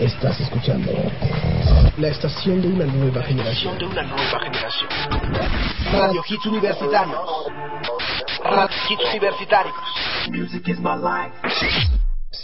Estás escuchando la estación de una nueva generación. de una nueva generación. Radio Hits Universitarios. Radio Hits Universitarios. Music is my life.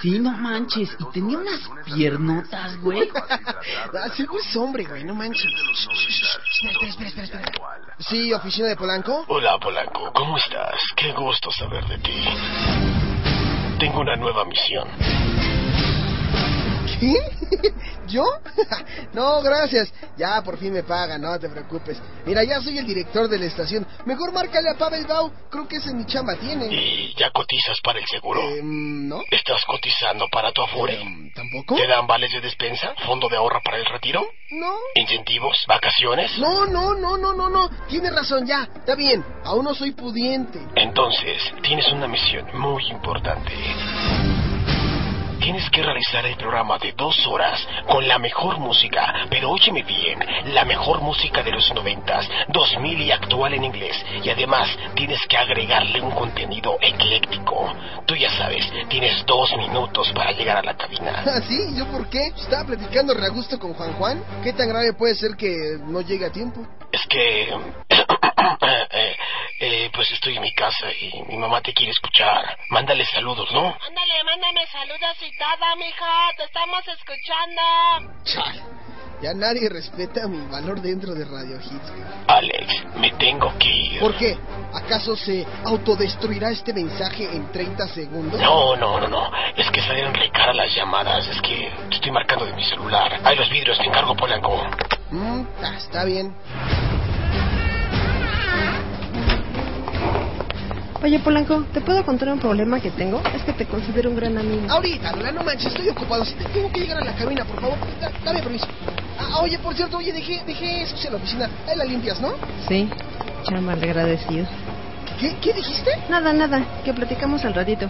Sí, no manches. Y tenía unas piernotas, güey. Ah, seguro es hombre, güey, no manches. Espera, espera, espera, espera. Sí, oficina de Polanco. Hola, Polanco. ¿Cómo estás? Qué gusto saber de ti. Tengo una nueva misión. ¿Qué? ¿Yo? no, gracias. Ya por fin me pagan, no te preocupes. Mira, ya soy el director de la estación. Mejor márcale a Pavel Bau. Creo que ese mi chamba tiene. ¿Y ya cotizas para el seguro? Em, ¿No? ¿Estás cotizando para tu afore? Em, ¿Tampoco? ¿Te dan vales de despensa? ¿Fondo de ahorro para el retiro? No. ¿Incentivos? ¿Vacaciones? No, no, no, no, no, no. Tienes razón, ya. Está bien. Aún no soy pudiente. Entonces, tienes una misión muy importante. Tienes que realizar el programa de dos horas con la mejor música, pero óyeme bien, la mejor música de los noventas, dos mil y actual en inglés. Y además tienes que agregarle un contenido ecléctico. Tú ya sabes, tienes dos minutos para llegar a la cabina. ¿Ah, sí? ¿Yo por qué? Estaba platicando re a gusto con Juan Juan. ¿Qué tan grave puede ser que no llegue a tiempo? Es que... eh, pues estoy en mi casa y mi mamá te quiere escuchar. Mándale saludos, ¿no? Ándale, mándame saludos y todo, mija. Te estamos escuchando. Chale. Ya nadie respeta mi valor dentro de Radio Hits. Alex, me tengo que ir. ¿Por qué? ¿Acaso se autodestruirá este mensaje en 30 segundos? No, no, no, no. Es que salieron re caras las llamadas. Es que te estoy marcando de mi celular. Hay los vidrios, te encargo, Polanco. Mm, ah, está bien. Oye, Polanco, ¿te puedo contar un problema que tengo? Es que te considero un gran amigo. Ahorita, Lola, no manches, estoy ocupado. Si te- tengo que llegar a la cabina, por favor. Da- dame permiso. Ah, oye, por cierto, oye, dejé, dejé eso en la oficina. Ahí la limpias, ¿no? Sí, chama, agradecido. ¿Qué, qué dijiste? Nada, nada, que platicamos al ratito.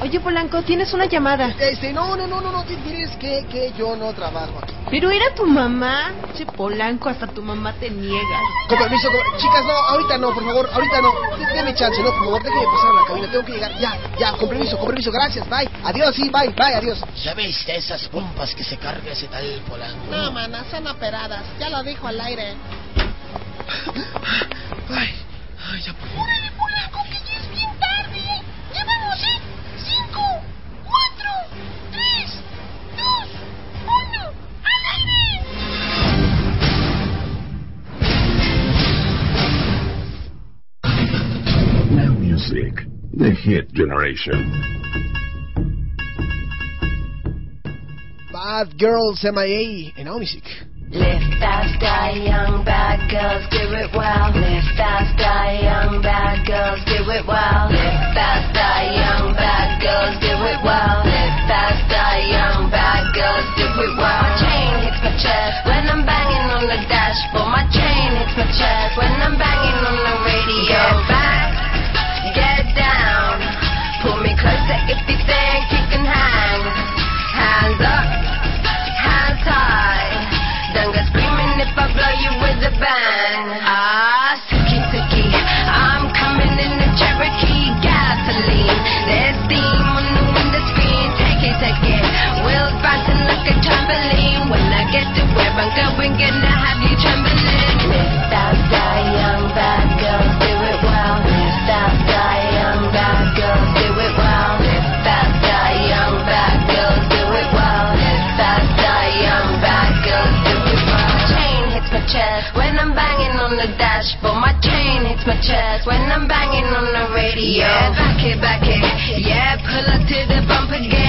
Oye, Polanco, tienes una llamada. Este, no, no, no, no, no, tienes que, que yo no trabajo aquí. Pero era tu mamá. Che, Polanco, hasta tu mamá te niega. Con permiso, con- chicas, no, ahorita no, por favor, ahorita no. Deme chance, no, por favor, déjeme pasar a la cabina, tengo que llegar. Ya, ya, con permiso, con permiso, gracias, bye. Adiós, sí, bye, bye, adiós. ¿Ya viste esas pompas que se carga ese tal Polanco? No, mana, son operadas. Ya lo dijo al aire. Ay, ay, ya por favor. The hit generation. Bad Girls MIA en Now Music. Live fast, die young, bad girls do it well. Live fast, die young, bad girls do it well. Live fast, die young, bad girls do it well. Live fast, die young, bad girls do it well. My chain hits my chest when I'm banging on the dashboard. My chain hits my chest when I'm banging on the radio. bangga-bangga nak hati bad girls do it well. Stop sayang bad girls do it well. Stop sayang bad girls do it well. Stop sayang bad girls do it well. Chain hits my chest when I'm banging on the dashboard. My chain hits my chest when I'm banging on the radio. Yeah, back it, back it. Yeah, pull up to the bump again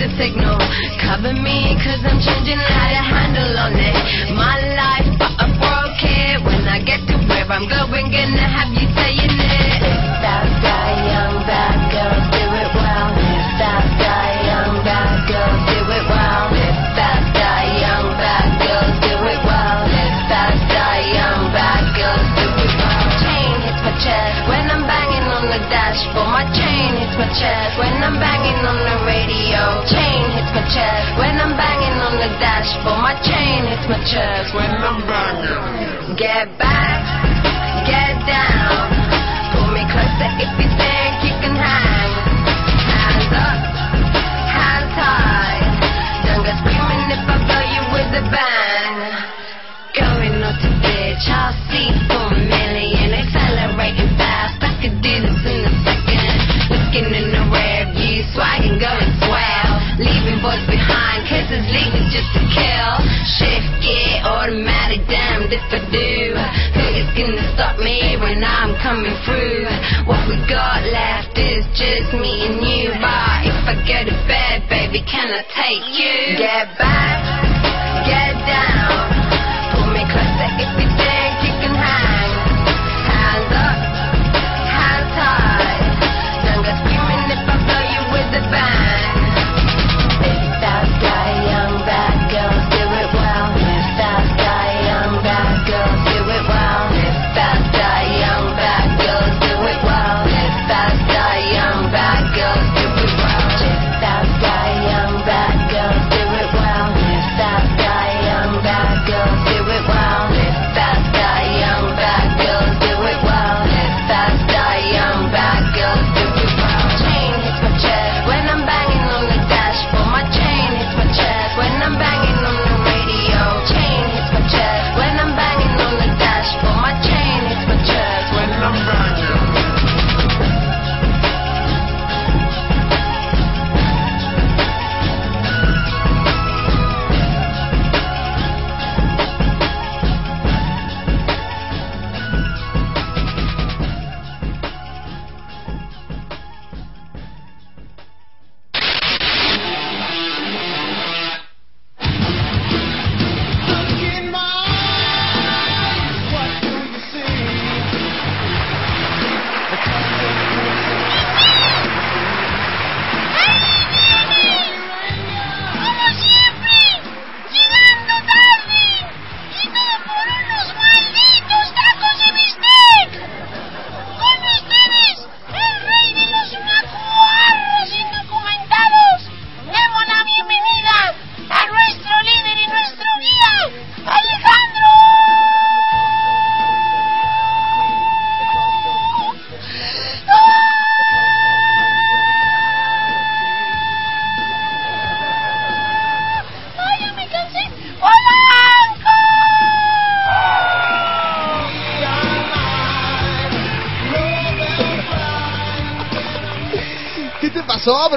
the signal. Cover me, cause I'm changing how to handle on it. My life, but I broke it. When I get to where I'm going, gonna have you saying it. Fast die, young bad girls, do it well. Fast die, young bad girls, do it well. Fast die, young bad girls, do it well. Fast die, young bad girls, do it well. Chain hits my chest when I'm banging on the dashboard. My chain hits my chest when I'm banging on the radio. Chain hits my chest when I'm banging on the dashboard. My chain hits my chest when I'm banging. Get back, get down. Pull me closer if you think you can hang. Hands up, hands high. Don't go screaming if I blow you with a bang. Going up to bitch, I'll see for a million. Going swell. Leaving boys behind, cause it's leaving just to kill. Shift gear, automatic, damned if I do. Who is gonna stop me when I'm coming through? What we got left is just me and you. But if I go to bed, baby, can I take you? Get back, get down. Pull me closer if you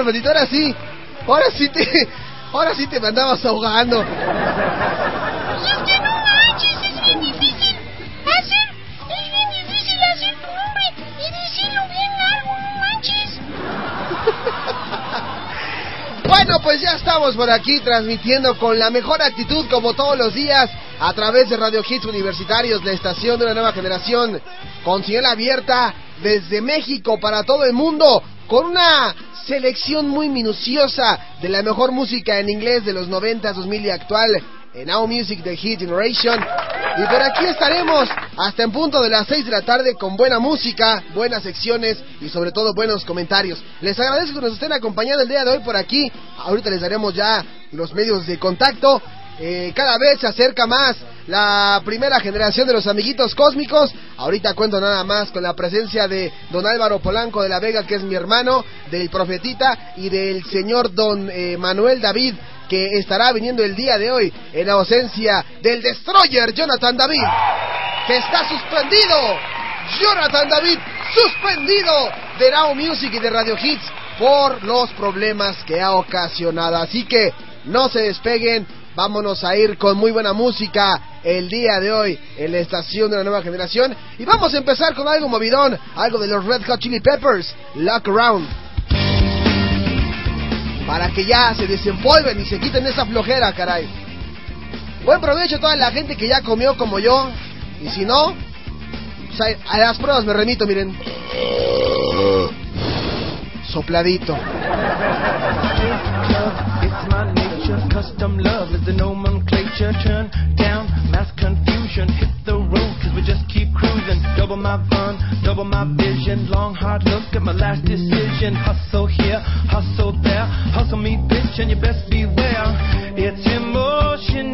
Perpetito? Ahora sí. Ahora sí te. Ahora sí te me andabas ahogando. Es que no manches, es bien difícil hacer, es bien difícil hacer tu nombre y decirlo bien largo, no manches. Bueno, pues ya estamos por aquí transmitiendo con la mejor actitud como todos los días a través de Radio Hits Universitarios, la estación de una nueva generación, con señal abierta desde México para todo el mundo, con una selección muy minuciosa de la mejor música en inglés de los 90, 2000 y actual en Now Music de Hit Generation. Y por aquí estaremos hasta en punto de las 6 de la tarde con buena música, buenas secciones y sobre todo buenos comentarios. Les agradezco que nos estén acompañando el día de hoy por aquí. Ahorita les daremos ya los medios de contacto. Eh, cada vez se acerca más la primera generación de los amiguitos cósmicos. Ahorita cuento nada más con la presencia de don Álvaro Polanco de la Vega, que es mi hermano, del Profetita y del señor don eh, Manuel David, que estará viniendo el día de hoy en ausencia del Destroyer Jonathan David, que está suspendido. Jonathan David suspendido de Now Music y de Radio Hits por los problemas que ha ocasionado. Así que no se despeguen Vámonos a ir con muy buena música el día de hoy en la estación de la nueva generación. Y vamos a empezar con algo movidón, algo de los Red Hot Chili Peppers, Lock Around. Para que ya se desempolven y se quiten esa flojera, caray. Buen provecho a toda la gente que ya comió como yo. Y si no, pues a las pruebas me remito, miren. Sopladito. nature. Custom love is the nomenclature. Turn down mass confusion. Hit the road, cause we just keep cruising. Double my fun, double my vision. Long hard look at my last decision. Hustle here, hustle there. Hustle me, bitch, and you best beware. It's emotion.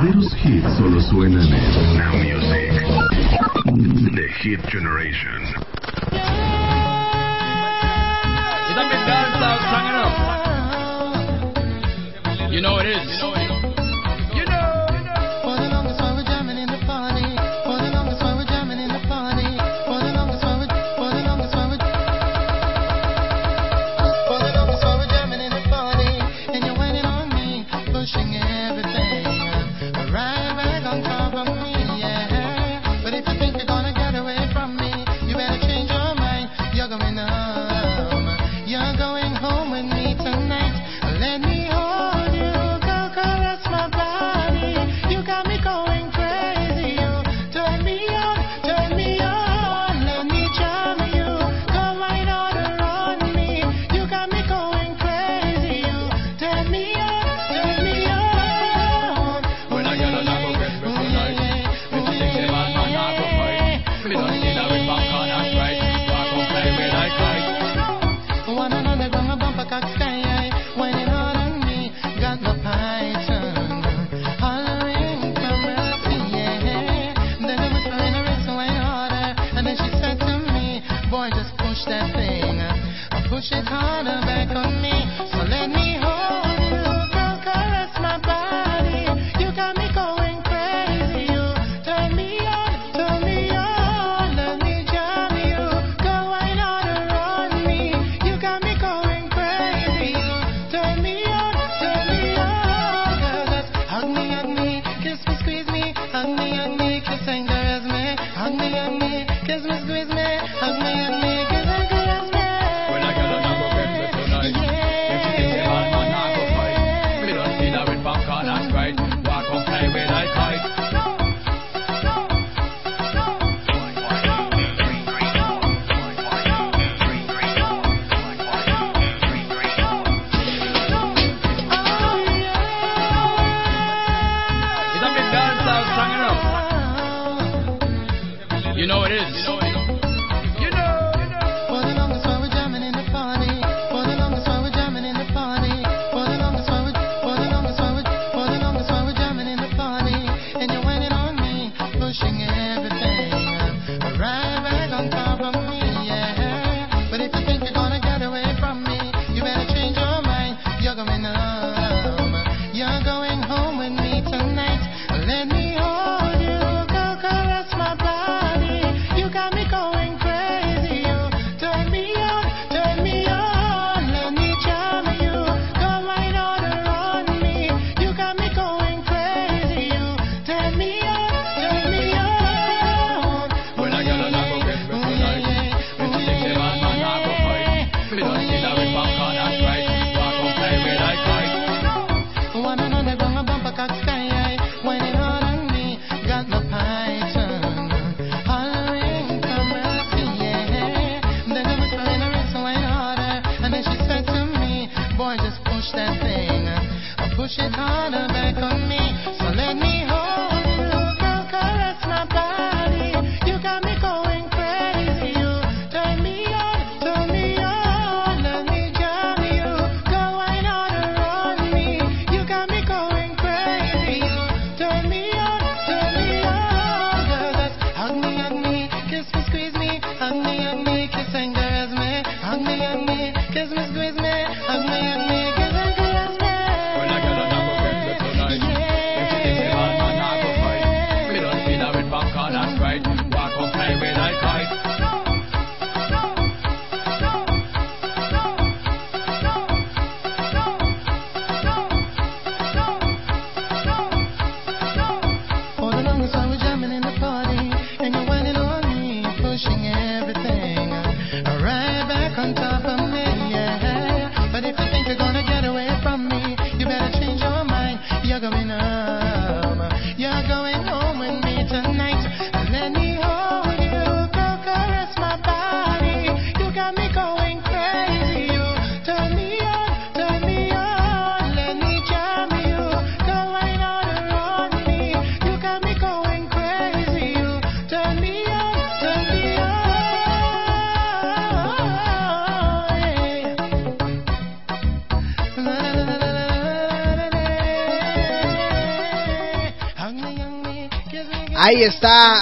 verdaderos hits solo suenan en Now Music. The Hit Generation. You know it is. just push that thing. Push it harder back on me.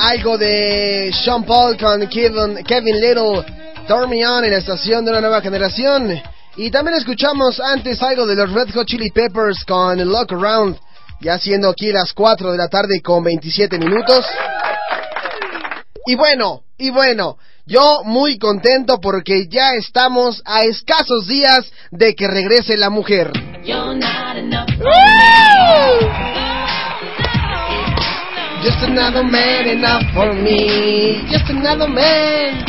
algo de Sean Paul con Kevin, Kevin Little, Dormion en la estación de una nueva generación. Y también escuchamos antes algo de los Red Hot Chili Peppers con Lock Around, ya siendo aquí las 4 de la tarde con 27 minutos. Y bueno, y bueno, yo muy contento porque ya estamos a escasos días de que regrese la mujer. You're not Just another man enough for me. Just another man.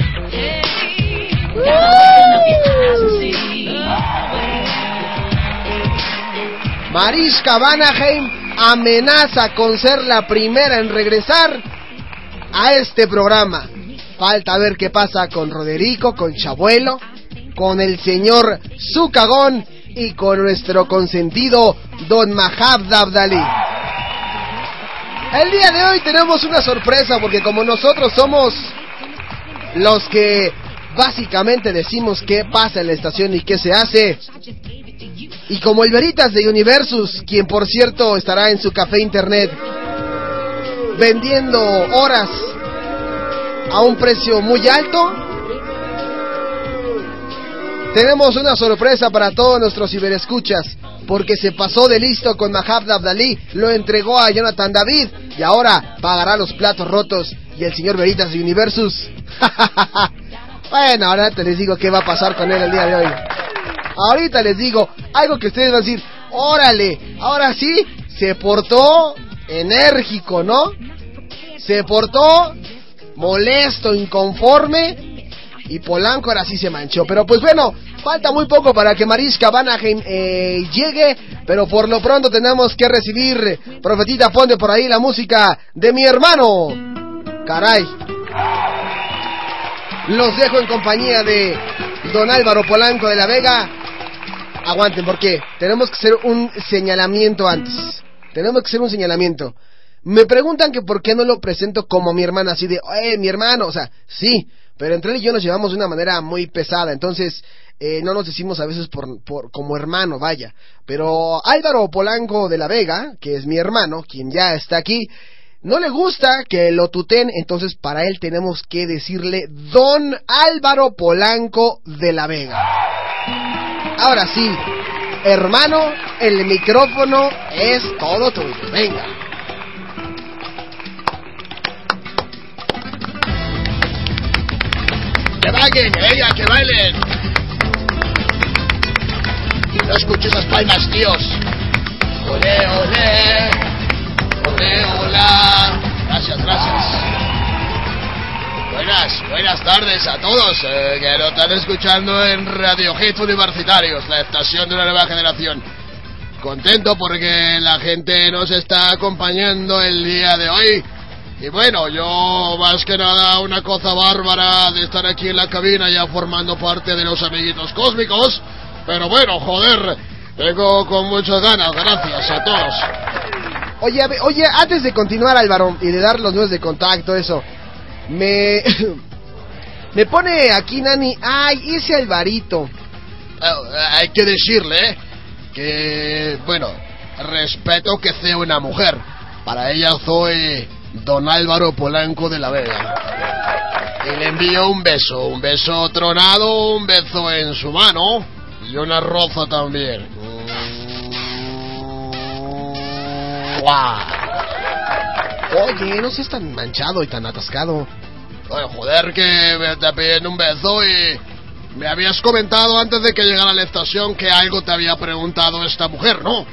Mariska amenaza con ser la primera en regresar a este programa. Falta ver qué pasa con Roderico, con Chabuelo, con el señor Zucagón y con nuestro consentido Don Mahab Dabdalí. El día de hoy tenemos una sorpresa porque como nosotros somos los que básicamente decimos qué pasa en la estación y qué se hace. Y como el Veritas de Universus, quien por cierto estará en su café internet vendiendo horas a un precio muy alto, tenemos una sorpresa para todos nuestros ciberescuchas porque se pasó de listo con Mahab Abdalí, lo entregó a Jonathan David y ahora pagará los platos rotos y el señor Veritas Universus. bueno, ahora te les digo qué va a pasar con él el día de hoy. Ahorita les digo algo que ustedes van a decir, órale, ahora sí, se portó enérgico, ¿no? Se portó molesto, inconforme y Polanco ahora sí se manchó. Pero pues bueno, falta muy poco para que Mariska Vanaheim eh, llegue, pero por lo pronto tenemos que recibir, profetita, ponte por ahí la música de mi hermano. Caray. Los dejo en compañía de don Álvaro Polanco de la Vega. Aguanten, porque tenemos que hacer un señalamiento antes. Tenemos que hacer un señalamiento. Me preguntan que por qué no lo presento como mi hermana, así de, eh, mi hermano, o sea, sí, pero entre él y yo nos llevamos de una manera muy pesada, entonces eh, no nos decimos a veces por, por, como hermano, vaya. Pero Álvaro Polanco de la Vega, que es mi hermano, quien ya está aquí, no le gusta que lo tuten, entonces para él tenemos que decirle Don Álvaro Polanco de la Vega. Ahora sí, hermano, el micrófono es todo tuyo. Venga. Que bailen, ella, que bailen. No escucho esas palmas, tíos. Olé, olé. Olé, hola. Gracias, gracias. Buenas, buenas tardes a todos eh, que nos están escuchando en Radio Hits Universitarios, la estación de una nueva generación. Contento porque la gente nos está acompañando el día de hoy. Y bueno, yo más que nada una cosa bárbara de estar aquí en la cabina ya formando parte de los amiguitos cósmicos. Pero bueno, joder, tengo con muchas ganas, gracias a todos. Oye, oye, antes de continuar, Álvaro, y de dar los nuevos de contacto, eso, me. me pone aquí, Nani. Ay, ese Alvarito. Eh, hay que decirle que, bueno, respeto que sea una mujer. Para ella soy don Álvaro Polanco de la Vega. Y le envío un beso, un beso tronado, un beso en su mano y una roza también. ¡Guau! Oye, no seas tan manchado y tan atascado. Oye, joder, que me te piden un beso y me habías comentado antes de que llegara a la estación que algo te había preguntado esta mujer, ¿no?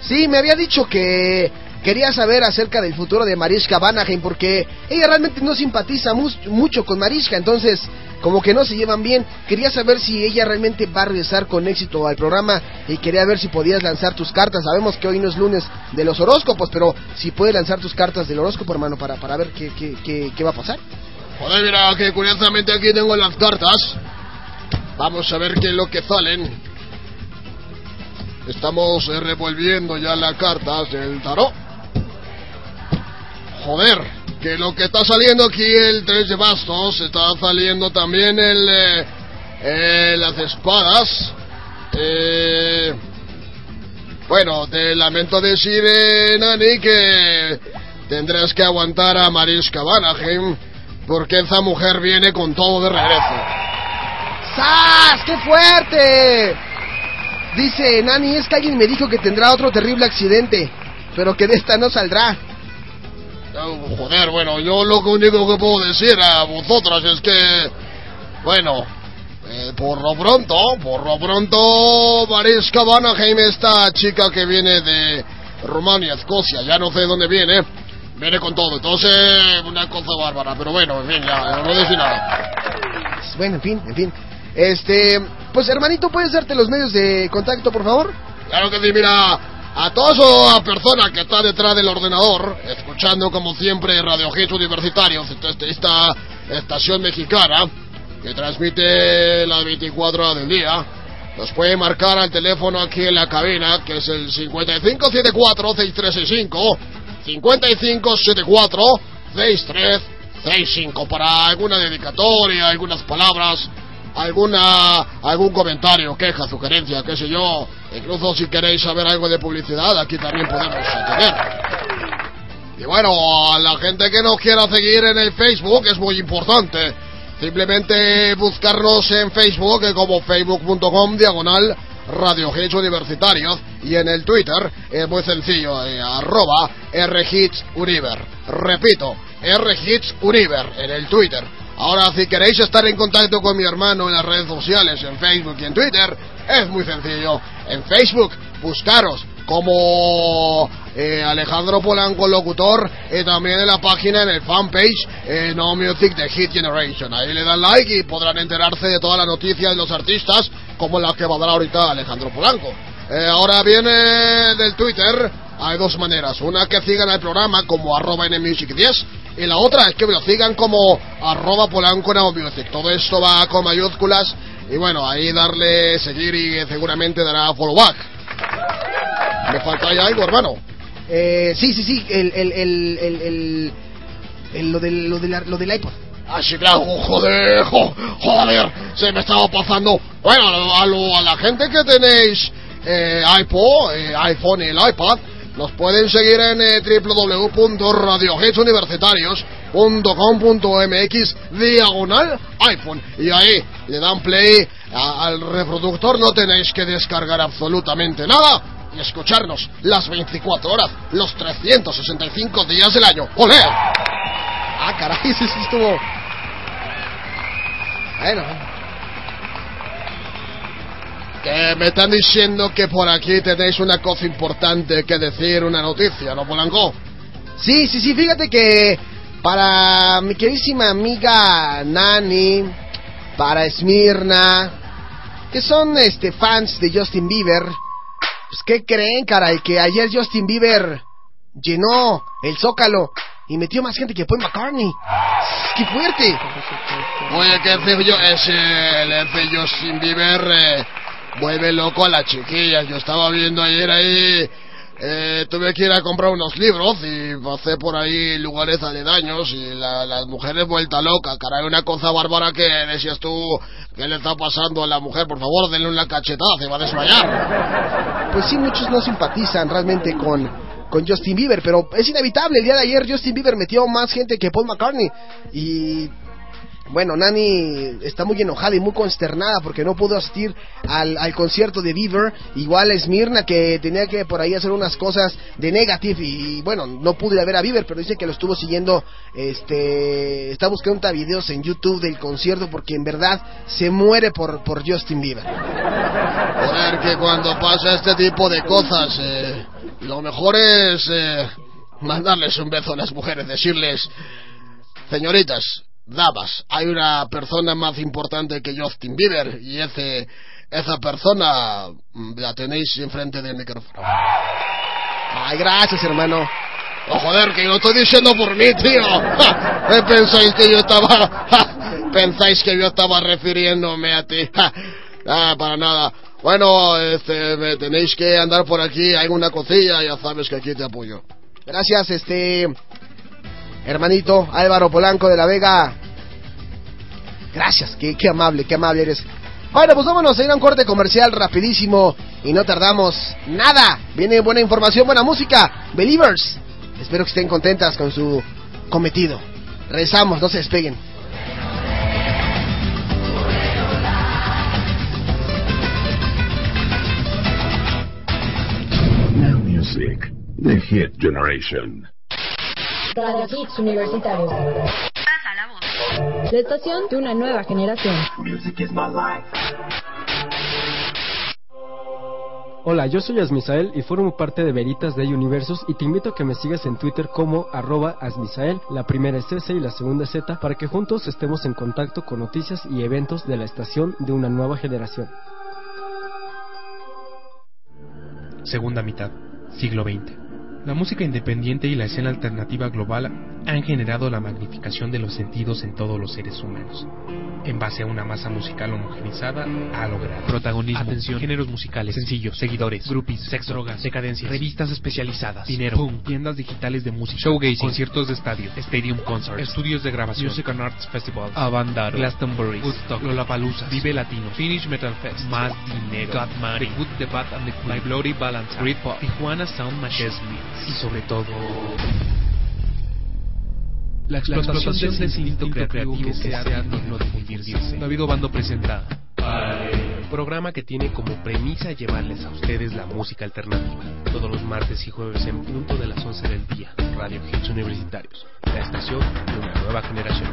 Sí, me había dicho que quería saber acerca del futuro de Mariska Vanaheim porque ella realmente no simpatiza mu mucho con Mariska, entonces como que no se llevan bien. Quería saber si ella realmente va a regresar con éxito al programa y quería ver si podías lanzar tus cartas. Sabemos que hoy no es lunes de los horóscopos, pero si puedes lanzar tus cartas del horóscopo, hermano, para, para ver qué, qué, qué, va a pasar. Joder, mira, que curiosamente aquí tengo las cartas. Vamos a ver qué es lo que salen. Estamos revolviendo ya las cartas del tarot. Joder, que lo que está saliendo aquí el 3 de bastos, está saliendo también el, eh, eh, las espadas. Eh, bueno, te lamento decir, Nani, que tendrás que aguantar a Mariska Vanaheim, porque esa mujer viene con todo de regreso. ¡Sas! ¡Qué fuerte! Dice Nani, es que alguien me dijo que tendrá otro terrible accidente, pero que de esta no saldrá. Joder, bueno, yo lo único que puedo decir a vosotras es que, bueno, eh, por lo pronto, por lo pronto, Mariska Vanaheim, esta chica que viene de Rumania, Escocia, ya no sé de dónde viene, viene con todo. Entonces, una cosa bárbara, pero bueno, en fin, ya, no decir nada. Bueno, en fin, en fin. Este, pues hermanito, ¿puedes darte los medios de contacto, por favor? Claro que sí, mira, a toda esa persona que está detrás del ordenador, escuchando como siempre Radio Hits Universitarios, esta, esta estación mexicana, que transmite las 24 horas del día, nos puede marcar al teléfono aquí en la cabina, que es el 5574-6365, 5574-6365, para alguna dedicatoria, algunas palabras, alguna algún comentario, queja, sugerencia, qué sé yo, incluso si queréis saber algo de publicidad, aquí también podemos atender. Y bueno, a la gente que nos quiera seguir en el Facebook es muy importante Simplemente buscarnos en Facebook eh, como facebook.com diagonal Radio Hits Universitarios y en el Twitter es muy sencillo, eh, arroba RHits Univer. Repito, RHits Univer en el Twitter. Ahora, si queréis estar en contacto con mi hermano en las redes sociales, en Facebook y en Twitter, es muy sencillo. En Facebook, buscaros como eh, Alejandro Polanco Locutor y también en la página, en el fanpage eh, No Music de Hit Generation. Ahí le dan like y podrán enterarse de todas las noticias de los artistas como las que va a dar ahorita Alejandro Polanco. Eh, ahora viene del Twitter, hay dos maneras. Una que sigan el programa como arroba nmusic10 y la otra es que me lo sigan como arroba polanco music. Todo esto va con mayúsculas y bueno, ahí darle seguir y seguramente dará follow back. Me falta ya algo, hermano. Eh, sí, sí, sí, el, el, el, el, lo, del, lo, de la- lo del iPod. Ah, sí, claro, joder, jo- joder, se me estaba pasando. Bueno, a, lo- a, lo- a la gente que tenéis eh, iPod, eh, iPhone y el iPad, nos pueden seguir en eh, www.radiohitsuniversitarios.com.mx diagonal iPhone y ahí le dan play al reproductor, no tenéis que descargar absolutamente nada y escucharnos las 24 horas, los 365 días del año. ¡Olé! Ah, caray, sí, sí estuvo. Bueno, Que me están diciendo que por aquí tenéis una cosa importante que decir, una noticia, ¿no, Polanco? Sí, sí, sí, fíjate que para mi queridísima amiga Nani, para Esmirna, que son este fans de Justin Bieber, pues ¿qué creen, caray? Que ayer Justin Bieber llenó el Zócalo y metió más gente que Paul McCartney. ¡Qué fuerte! Oye, que ese, yo, ese, el ese Justin Bieber eh, vuelve loco a las chiquillas. Yo estaba viendo ayer ahí, eh, tuve que ir a comprar unos libros y pasé por ahí lugares aledaños y la- las mujeres vuelta loca. Caray, una cosa bárbara que decías tú, ¿qué le está pasando a la mujer? Por favor, denle una cachetada, se va a desmayar. Pues sí, muchos no simpatizan realmente con, con Justin Bieber, pero es inevitable. El día de ayer Justin Bieber metió más gente que Paul McCartney. Y bueno, Nani está muy enojada y muy consternada porque no pudo asistir al, al concierto de Bieber. Igual Esmirna que tenía que por ahí hacer unas cosas de negative y bueno, no a ver a Bieber, pero dice que lo estuvo siguiendo, este, está buscando videos en YouTube del concierto porque en verdad se muere por, por Justin Bieber. Joder, que cuando pasa este tipo de cosas, eh, lo mejor es eh, mandarles un beso a las mujeres, decirles, señoritas, damas, hay una persona más importante que Justin Bieber y ese, esa persona mm, la tenéis enfrente del micrófono. Ay, gracias, hermano. Oh, joder, que yo estoy diciendo por mí, tío. Ja, ¿eh, ¿Pensáis que yo estaba... ¿Pensáis que yo estaba refiriéndome a ti? Ah, para nada. Bueno, este, me tenéis que andar por aquí, hay una cosilla, ya sabes que aquí te apoyo. Gracias, este hermanito Álvaro Polanco de la Vega. Gracias, qué, qué amable, qué amable eres. Bueno, pues vámonos a ir a un corte comercial rapidísimo y no tardamos nada. Viene buena información, buena música. Believers. Espero que estén contentas con su cometido. Rezamos, no se despeguen. Now Music, The Hit Generation. Radio Hits Universitarios. Pasa la voz. La estación de una nueva generación. Music is my life. Hola, yo soy Asmisael y formo parte de Veritas de Universos y te invito a que me sigas en Twitter como arroba Asmisael, la primera es S y la segunda es Z, para que juntos estemos en contacto con noticias y eventos de la estación de una nueva generación. Segunda mitad, siglo XX. La música independiente y la escena alternativa global han generado la magnificación de los sentidos en todos los seres humanos. En base a una masa musical homogenizada, ha logrado. Protagonismo, atención, géneros musicales, sencillos, seguidores, groupies, sex, drogas, decadencias, revistas especializadas, dinero, tiendas digitales de música, showgazing, conciertos de estadio, stadium concerts, estudios de grabación, music and arts festivals, Avandar, Glastonbury, Woodstock, Lollapalooza, Vive Latino, Finish Metal Fest, Más Dinero, Got Money, The Good, The Bad and The Good, My Bloody Balance, Britpop, Tijuana Sound Machine y sobre todo La explotación de ese instinto creativo que sea digno de difundirse. David Obando presenta programa que tiene como premisa llevarles a ustedes la música alternativa. Todos los martes y jueves en punto de las 11 del día. Radio Hits Universitarios. La estación de una nueva generación.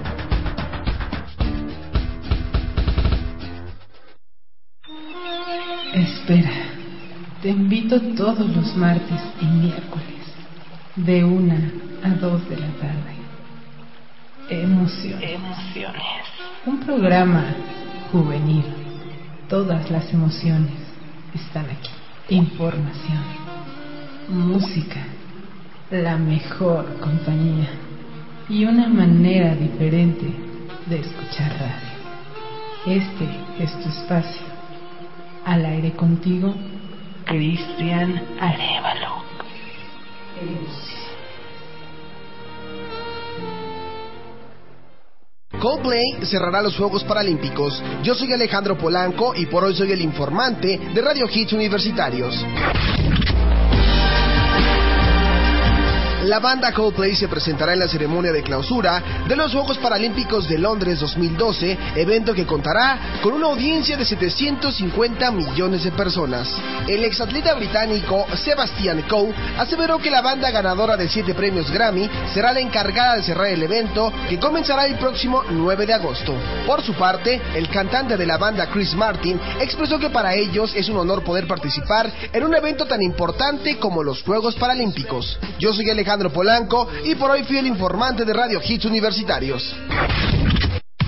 Espera, te invito todos los martes y miércoles, de una a dos de la tarde. Emociones. Emociones. Un programa juvenil. Todas las emociones están aquí. Información. Música. La mejor compañía. Y una manera diferente de escuchar radio. Este es tu espacio. Al aire contigo, Cristian Arevalo. Coldplay cerrará los Juegos Paralímpicos. Yo soy Alejandro Polanco y por hoy soy el informante de Radio Hits Universitarios. La banda Coldplay se presentará en la ceremonia de clausura de los Juegos Paralímpicos de Londres 2012, evento que contará con una audiencia de 750 millones de personas. El exatleta británico Sebastian Coe aseveró que la banda ganadora de 7 premios Grammy será la encargada de cerrar el evento que comenzará el próximo 9 de agosto. Por su parte, el cantante de la banda Chris Martin expresó que para ellos es un honor poder participar en un evento tan importante como los Juegos Paralímpicos. Yo soy Alejandro Polanco y por hoy fui el informante de Radio Hits Universitarios.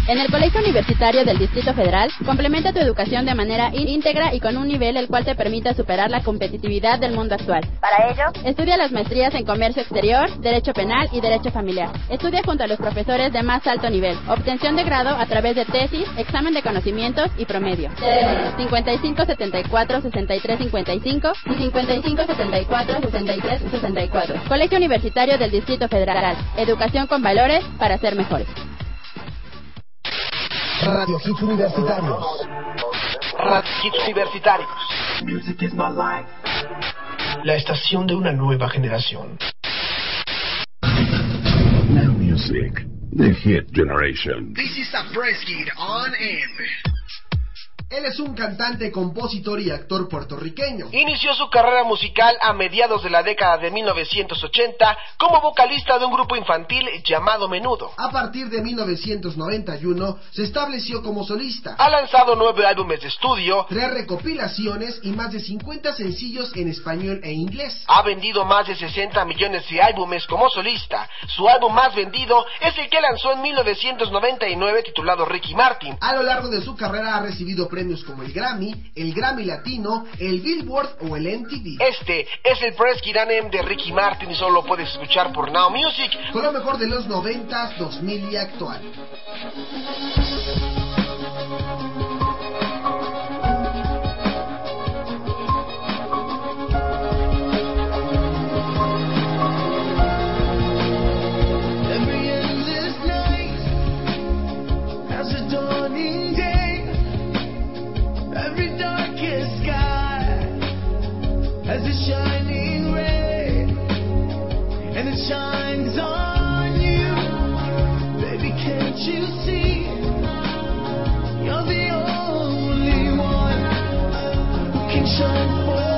En el Colegio Universitario del Distrito Federal, complementa tu educación de manera íntegra y con un nivel el cual te permita superar la competitividad del mundo actual. Para ello, estudia las maestrías en Comercio Exterior, Derecho Penal y Derecho Familiar. Estudia junto a los profesores de más alto nivel. Obtención de grado a través de tesis, examen de conocimientos y promedio. 55 74 63 55 y 55 74 63 64. Colegio Universitario del Distrito Federal. Educación con valores para ser mejores. Radio Hits Universitarios. Radio Hits Universitarios. Music is my life. La estación de una nueva generación. Now music. The Hit Generation. This is a fresh kid on air. Él es un cantante, compositor y actor puertorriqueño. Inició su carrera musical a mediados de la década de 1980 como vocalista de un grupo infantil llamado Menudo. A partir de 1991 se estableció como solista. Ha lanzado nueve álbumes de estudio, tres recopilaciones y más de 50 sencillos en español e inglés. Ha vendido más de 60 millones de álbumes como solista. Su álbum más vendido es el que lanzó en 1999 titulado Ricky Martin. A lo largo de su carrera ha recibido premios como el Grammy, el Grammy Latino, el Billboard o el MTV. Este es el Press Kiranem de Ricky Martin y solo lo puedes escuchar por Now Music. Con lo mejor de los 90s, 2000 y actual. Has a shining ray, and it shines on you. Baby, can't you see? You're the only one who can shine for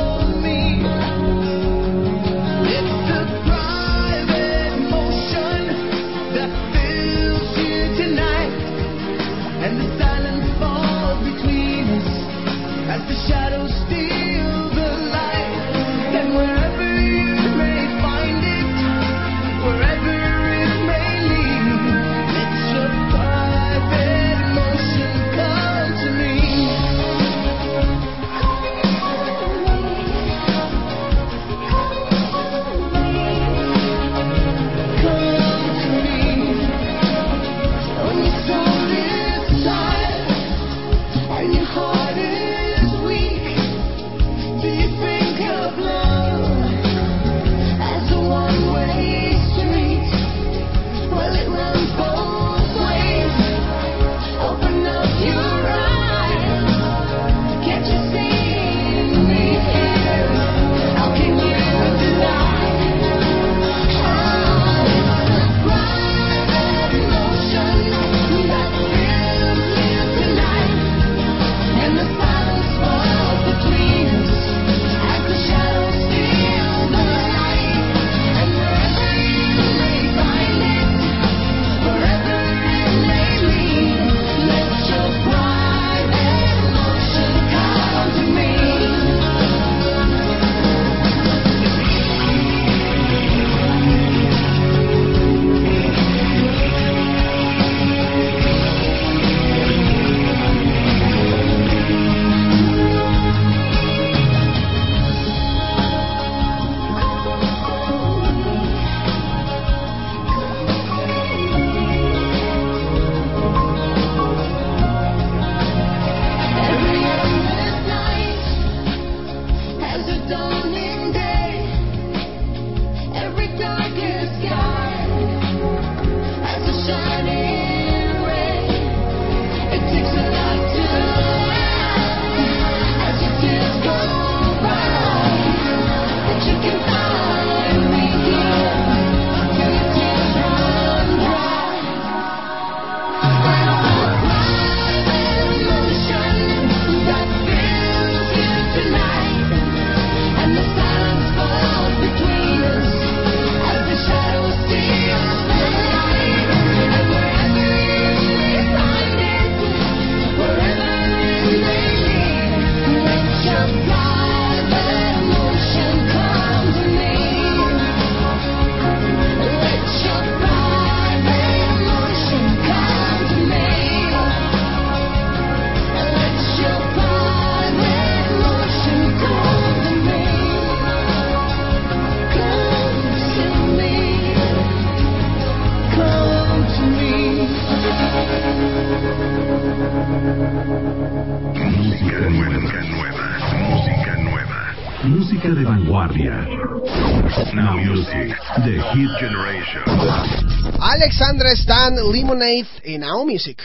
Alexandra Stan Lemonade en AO Music.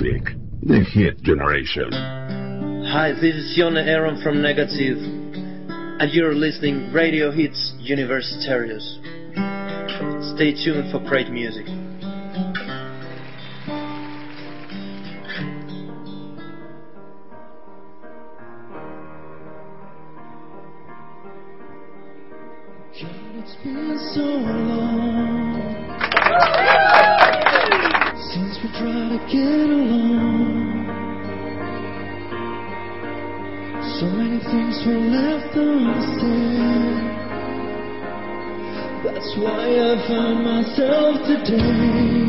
music, the hit generation. Hi, this is Yona Aaron from Negative, and you're listening Radio Hits Universitarius. Stay tuned for great music. That's why I found myself today.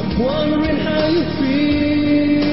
I'm wondering how you feel.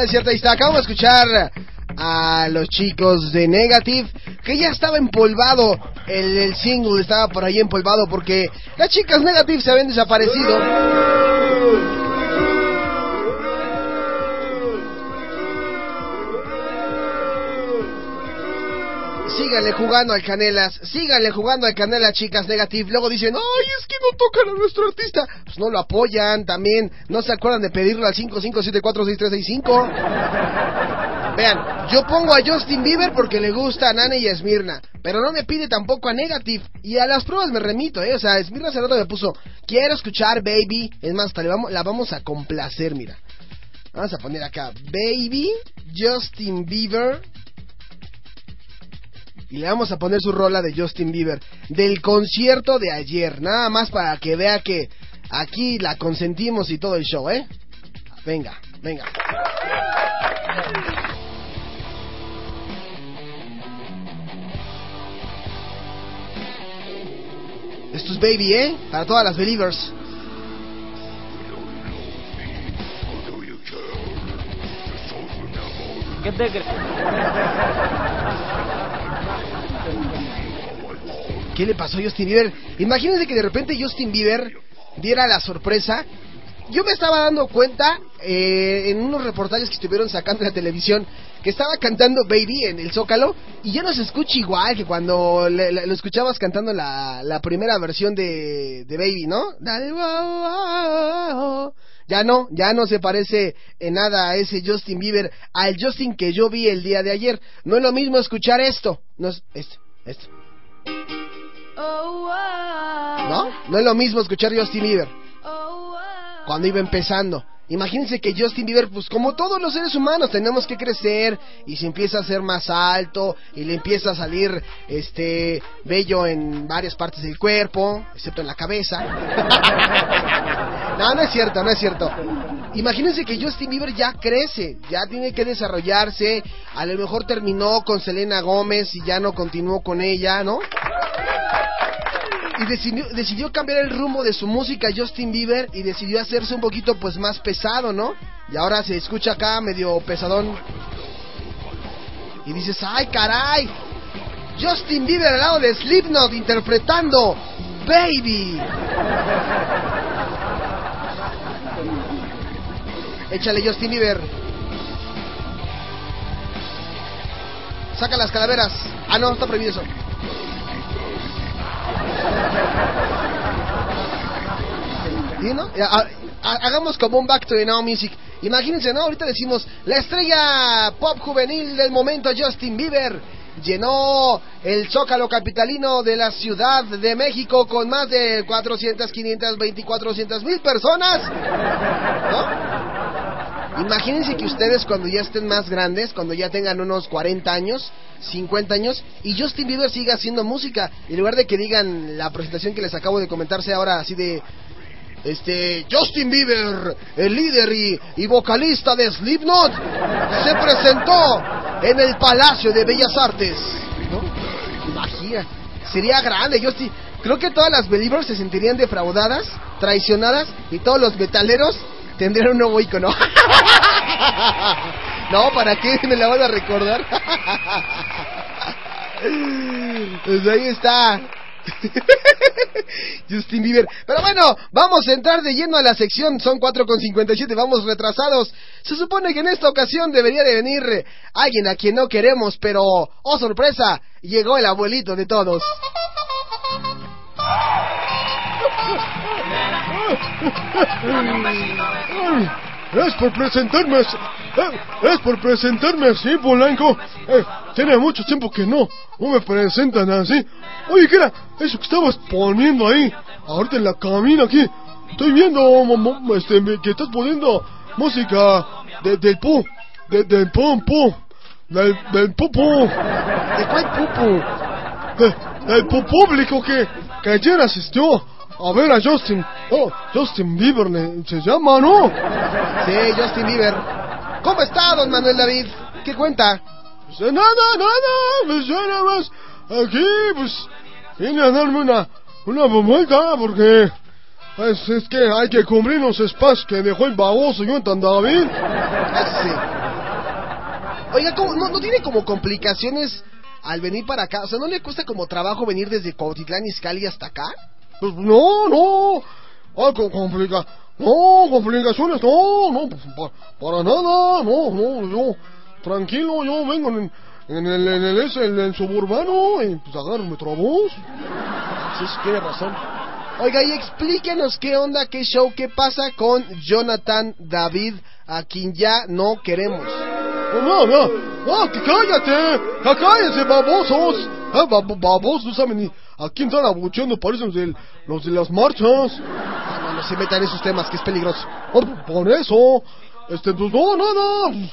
Es cierto, ahí está. Acabamos de escuchar a los chicos de Negative, que ya estaba empolvado. El, el single estaba por ahí empolvado porque las chicas Negative se habían desaparecido. Síganle jugando al Canelas, síganle jugando al Canelas, chicas Negative. Luego dicen, ay, es que no tocan a nuestro artista. Pues no lo apoyan también. No se acuerdan de pedirlo al 55746365. Vean, yo pongo a Justin Bieber porque le gusta a Nane y a Esmirna. Pero no me pide tampoco a Negative. Y a las pruebas me remito, ¿eh? O sea, Esmirna hace rato me puso, quiero escuchar Baby. Es más, hasta le vamos, la vamos a complacer, mira. Vamos a poner acá Baby, Justin Bieber. Y le vamos a poner su rola de Justin Bieber del concierto de ayer. Nada más para que vea que aquí la consentimos y todo el show, ¿eh? Venga, venga. Esto es Baby, ¿eh? Para todas las believers. ¿Qué te crees? ¿Qué le pasó a Justin Bieber? Imagínense que de repente Justin Bieber diera la sorpresa. Yo me estaba dando cuenta eh, en unos reportajes que estuvieron sacando en la televisión que estaba cantando Baby en el Zócalo y ya no se escucha igual que cuando le- lo escuchabas cantando la, primera versión de, Baby, ¿no? Ya no, ya no se parece en nada a ese Justin Bieber, al Justin que yo vi el día de ayer. No es lo mismo escuchar esto, no es esto, esto. ¿No? No es lo mismo escuchar Justin Bieber cuando iba empezando. Imagínense que Justin Bieber, pues como todos los seres humanos, tenemos que crecer y se empieza a hacer más alto y le empieza a salir este vello en varias partes del cuerpo, excepto en la cabeza. no, no es cierto, no es cierto. Imagínense que Justin Bieber ya crece, ya tiene que desarrollarse, a lo mejor terminó con Selena Gómez y ya no continuó con ella, ¿no? Y decidió, decidió cambiar el rumbo de su música Justin Bieber y decidió hacerse un poquito pues más pesado, ¿no? Y ahora se escucha acá medio pesadón. Y dices, ay caray, Justin Bieber al lado de Slipknot interpretando Baby. Échale Justin Bieber. Saca las calaveras. Ah, no, está prohibido eso. ¿Sí, no? Ha- ha- Hagamos como un Back to the Now Music. Imagínense, ¿no? Ahorita decimos, la estrella pop juvenil del momento, Justin Bieber, llenó el Zócalo Capitalino de la Ciudad de México con más de 400, 500, 2400 mil personas. ¿No? Imagínense que ustedes cuando ya estén más grandes, cuando ya tengan unos 40 años, 50 años, y Justin Bieber siga haciendo música, en lugar de que digan la presentación que les acabo de comentarse ahora así de... Este, Justin Bieber, el líder y, vocalista de Slipknot, se presentó en el Palacio de Bellas Artes. ¿No? Imagina, sería grande, Justin. Creo que todas las believers se sentirían defraudadas, traicionadas, y todos los metaleros tendrían un nuevo icono. no, ¿para qué me la van a recordar? pues ahí está. Justin Bieber. Pero bueno, vamos a entrar de lleno a la sección. Son 4.57, vamos retrasados. Se supone que en esta ocasión debería de venir alguien a quien no queremos, pero, oh sorpresa, llegó el abuelito de todos. Es por presentarme así. eh, Es por presentarme así, Polanco. Eh, mucho tiempo que no. No me presentan así. Oye, ¿qué era eso que estabas poniendo ahí? Ahorita en la cabina aquí. Estoy viendo este, que estás poniendo música de, del pu. De, del pum pum. Del, del pupu. ¿De cuál pupu? De- del pu- público que, que ayer asistió a ver a Justin. Oh, Justin Bieber le- se llama, ¿no? Sí, Justin Bieber. ¿Cómo está, don Manuel David? ¿Qué cuenta? Pues nada, nada, pues yo nada más aquí, pues, vine a darme una, una vuelta porque es, es que hay que cubrir los espacios que dejó el baboso Jonathan David. Sí. Oiga, ¿cómo- no, ¿no tiene como complicaciones al venir para acá? O sea, ¿no le cuesta como trabajo venir desde Cuautitlán Izcalli hasta acá? Pues no, no, hay co- complica, no, complicaciones, no, no, pues, pa- para nada, no, no, yo, tranquilo, yo vengo en, el, en el, en el suburbano y pues agarro sí, tiene razón. Oiga, y explíquenos qué onda, qué show, qué pasa con Jonathan David, a quien ya no queremos. No, no, no, que cállate, cállate, babosos. Ah, bab- babosos, no saben ni a quién están abucheando, parecen los de, los de las marchas. No, no se metan en esos temas, que es peligroso. Ah, Por eso, Este, pues no, nada. Pues,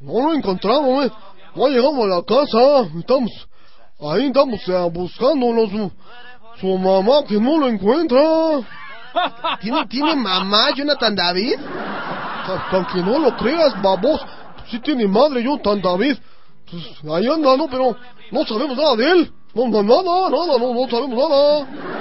no lo he encontrado, eh. No llegamos a la casa. Estamos, ahí estamos eh, buscándolo. Su, su mamá que no lo encuentra. ¿Tiene, ¿Tiene mamá Jonathan David? Aunque no lo creas, babos. Sí tiene madre Jonathan David. Pues ahí anda, ¿no? Pero no sabemos nada de él. No, no, nada, nada, no, no sabemos nada.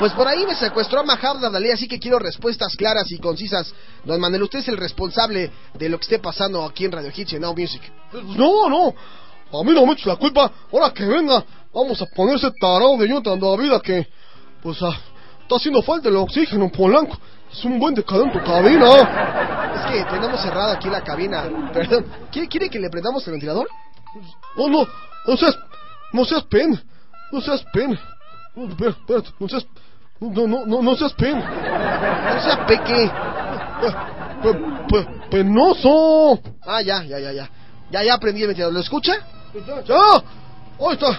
Pues por ahí me secuestró a Mahabda Dalí, así que quiero respuestas claras y concisas. Don Manuel, usted es el responsable de lo que esté pasando aquí en Radio Hits y Now Music. Pues no, no. A mí no me eches la culpa. Ahora que venga, vamos a ponerse tarado de Jonathan David a que, pues, está haciendo falta el oxígeno, Polanco. Es un buen en tu cabina. Es que tenemos cerrada aquí la cabina. Perdón, ¿quiere, que le prendamos el ventilador? No, no, no seas, no seas pen, no seas pen. No, espera, espérate, no seas, no, no, no, no seas pen. No seas peque. Pe- pe- penoso. Ah, ya, ya, ya, ya. Ya, ya prendí el ventilador. ¿Lo escucha? Ya, ahí está,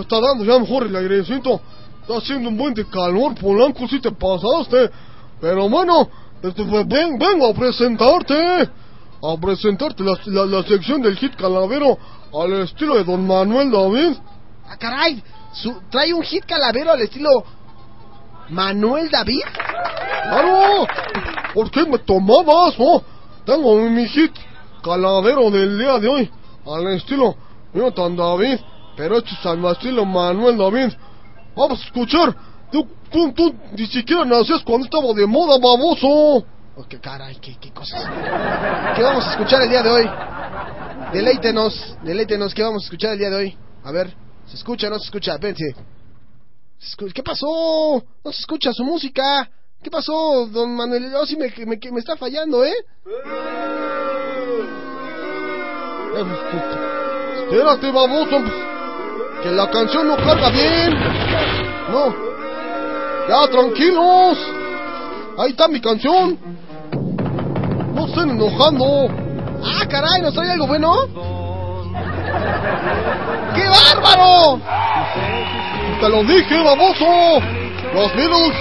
está dando ya mejor el airecito. Está haciendo un buen de calor, Polanco, si te pasaste. Pero bueno, este, pues, ven, vengo a presentarte. A presentarte la, la, la sección del hit calavero al estilo de Don Manuel David. Ah, caray. Su- ¿Trae un hit calavero al estilo Manuel David? ¡Claro! ¿Por qué me tomabas, oh? Tengo mi hit calavero del día de hoy al estilo Jonathan David, pero hecho es al estilo Manuel David. Vamos a escuchar. Tú, tú, tú ni siquiera nacías cuando estaba de moda, baboso. Oh, qué caray, qué, qué cosas. ¿Qué vamos a escuchar el día de hoy? Deleítenos, deleítenos, ¿qué vamos a escuchar el día de hoy? A ver, ¿se escucha o no se escucha? Vente. ¿Se escu- ¿Qué pasó? No se escucha su música. ¿Qué pasó, don Manuel? Oh, sí, me, me, me está fallando, ¿eh? Espérate, baboso. Que la canción no carga bien. No. Ya, tranquilos. Ahí está mi canción. No estén enojando. Ah, caray, ¿nos trae algo bueno? ¡Qué bárbaro! Te lo dije, baboso. Los Beatles.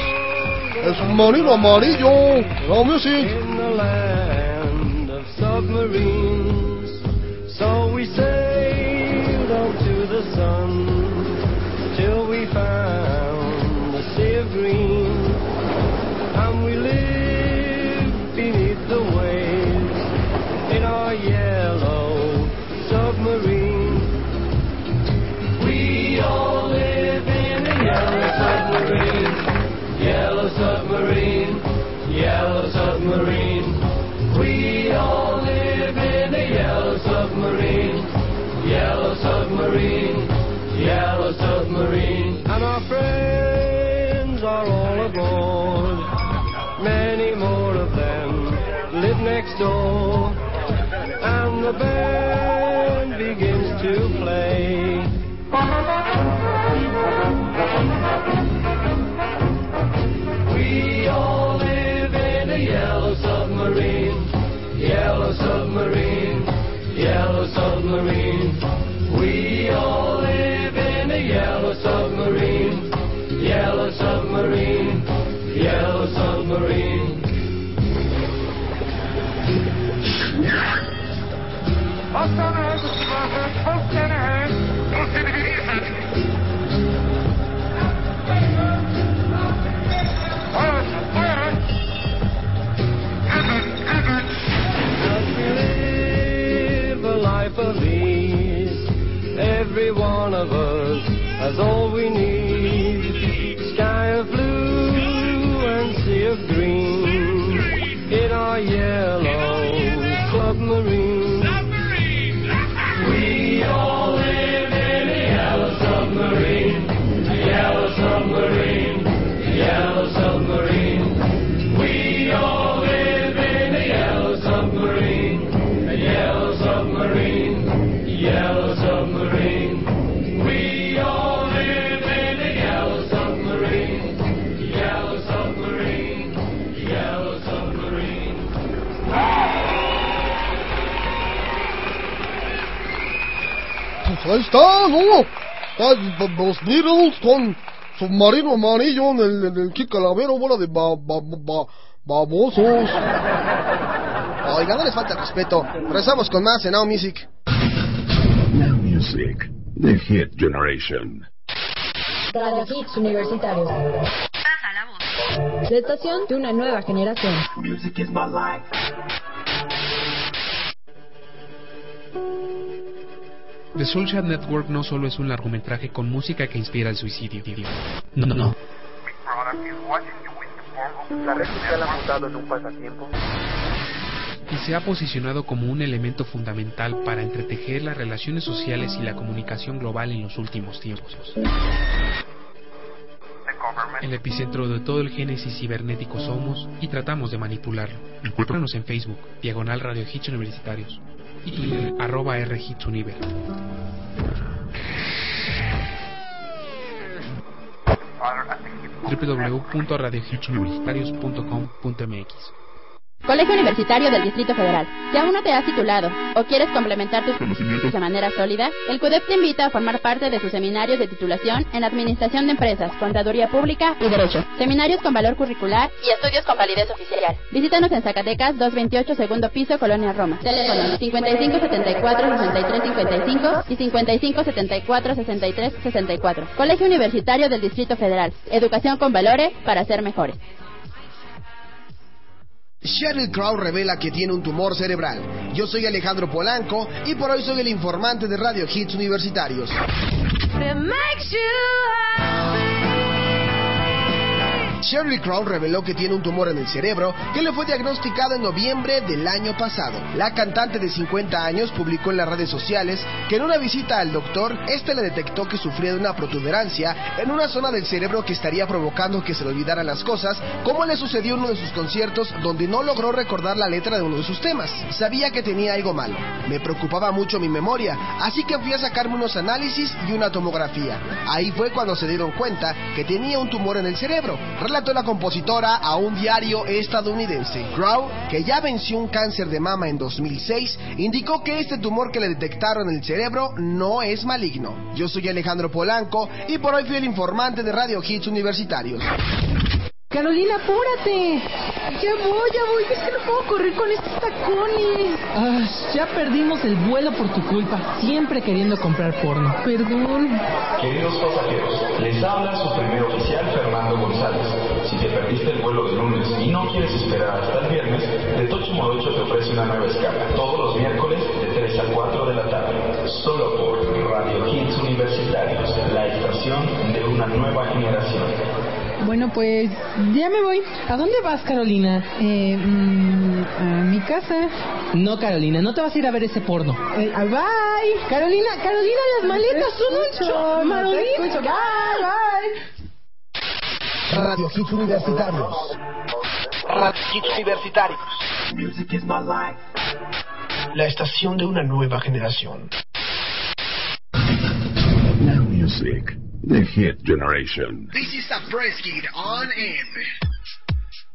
El submarino amarillo. La music. So we sailed the sun till we found green. And we lived beneath the waves in our yellow submarine. We all live in a yellow submarine. Yellow submarine, yellow submarine. We all live in a yellow submarine. Yellow submarine, yellow submarine. And our friends are all aboard. Many more of them live next door. And the band begins to play. We all live in a yellow submarine, yellow submarine, yellow submarine. Has all we need. Ahí está, ¿no? Está los Beatles con submarino amarillo en el, en el Kid Calavero, bola de ba, ba, ba, Babosos. Oiga, no les falta respeto. Rezamos con más en Now Music. Now Music, The Hit Generation. Radio Hits Universitarios. Pasa la voz. La estación de una nueva generación. Music is my life. The Soulshad Network no solo es un largometraje con música que inspira el suicidio. No, no, no. La red social ha mutado en un pasatiempo. Y se ha posicionado como un elemento fundamental para entretejer las relaciones sociales y la comunicación global en los últimos tiempos. El epicentro de todo el génesis cibernético somos y tratamos de manipularlo. Encuéntranos en Facebook, Diagonal Radio Hits Universitarios y Twitter, arroba R Hits Univer. www.radiohitsuniversitarios.com.mx Colegio Universitario del Distrito Federal. Si aún no te has titulado o quieres complementar tus conocimientos de manera sólida, el CUDEP te invita a formar parte de sus seminarios de titulación en Administración de Empresas, Contaduría Pública y Derecho. Seminarios con valor curricular y estudios con validez oficial. Visítanos en Zacatecas 228 segundo piso, Colonia Roma. Teléfono 5574 6355 y 5574 6364. Colegio Universitario del Distrito Federal. Educación con valores para ser mejores. Sheryl Crow revela que tiene un tumor cerebral. Yo soy Alejandro Polanco y por hoy soy el informante de Radio Hits Universitarios. Sheryl Crow reveló que tiene un tumor en el cerebro que le fue diagnosticado en noviembre del año pasado. La cantante de 50 años publicó en las redes sociales que en una visita al doctor, este le detectó que sufría de una protuberancia en una zona del cerebro que estaría provocando que se le olvidaran las cosas, como le sucedió en uno de sus conciertos donde no logró recordar la letra de uno de sus temas. Sabía que tenía algo malo. Me preocupaba mucho mi memoria, así que fui a sacarme unos análisis y una tomografía. Ahí fue cuando se dieron cuenta que tenía un tumor en el cerebro relató la compositora a un diario estadounidense. Crow, que ya venció un cáncer de mama en 2006, indicó que este tumor que le detectaron en el cerebro no es maligno. Yo soy Alejandro Polanco y por hoy fui el informante de Radio Hits Universitarios. Carolina, apúrate. Ya voy, ya voy. Es que no puedo correr con estos tacones. Ah, ya perdimos el vuelo por tu culpa, siempre queriendo comprar porno. Perdón. Queridos pasajeros, les habla su primer oficial Fernando González. Si te perdiste el vuelo de lunes y no quieres esperar hasta el viernes, de Tocho Morocho te ofrece una nueva escala, todos los miércoles de 3 a 4 de la tarde, solo por Radio Hits Universitarios, la estación de una nueva generación. Bueno, pues ya me voy. ¿A dónde vas, Carolina? Eh, mm, a mi casa. No, Carolina, no te vas a ir a ver ese porno. Eh, ah, bye. Carolina, Carolina, las maletas son un no te Marolín. escucho. Bye, bye. Radio Hits Universitarios. Radio Hits Universitarios. Music is my life. La estación de una nueva generación. Now Music, The Hit Generation. This is a press kid on air.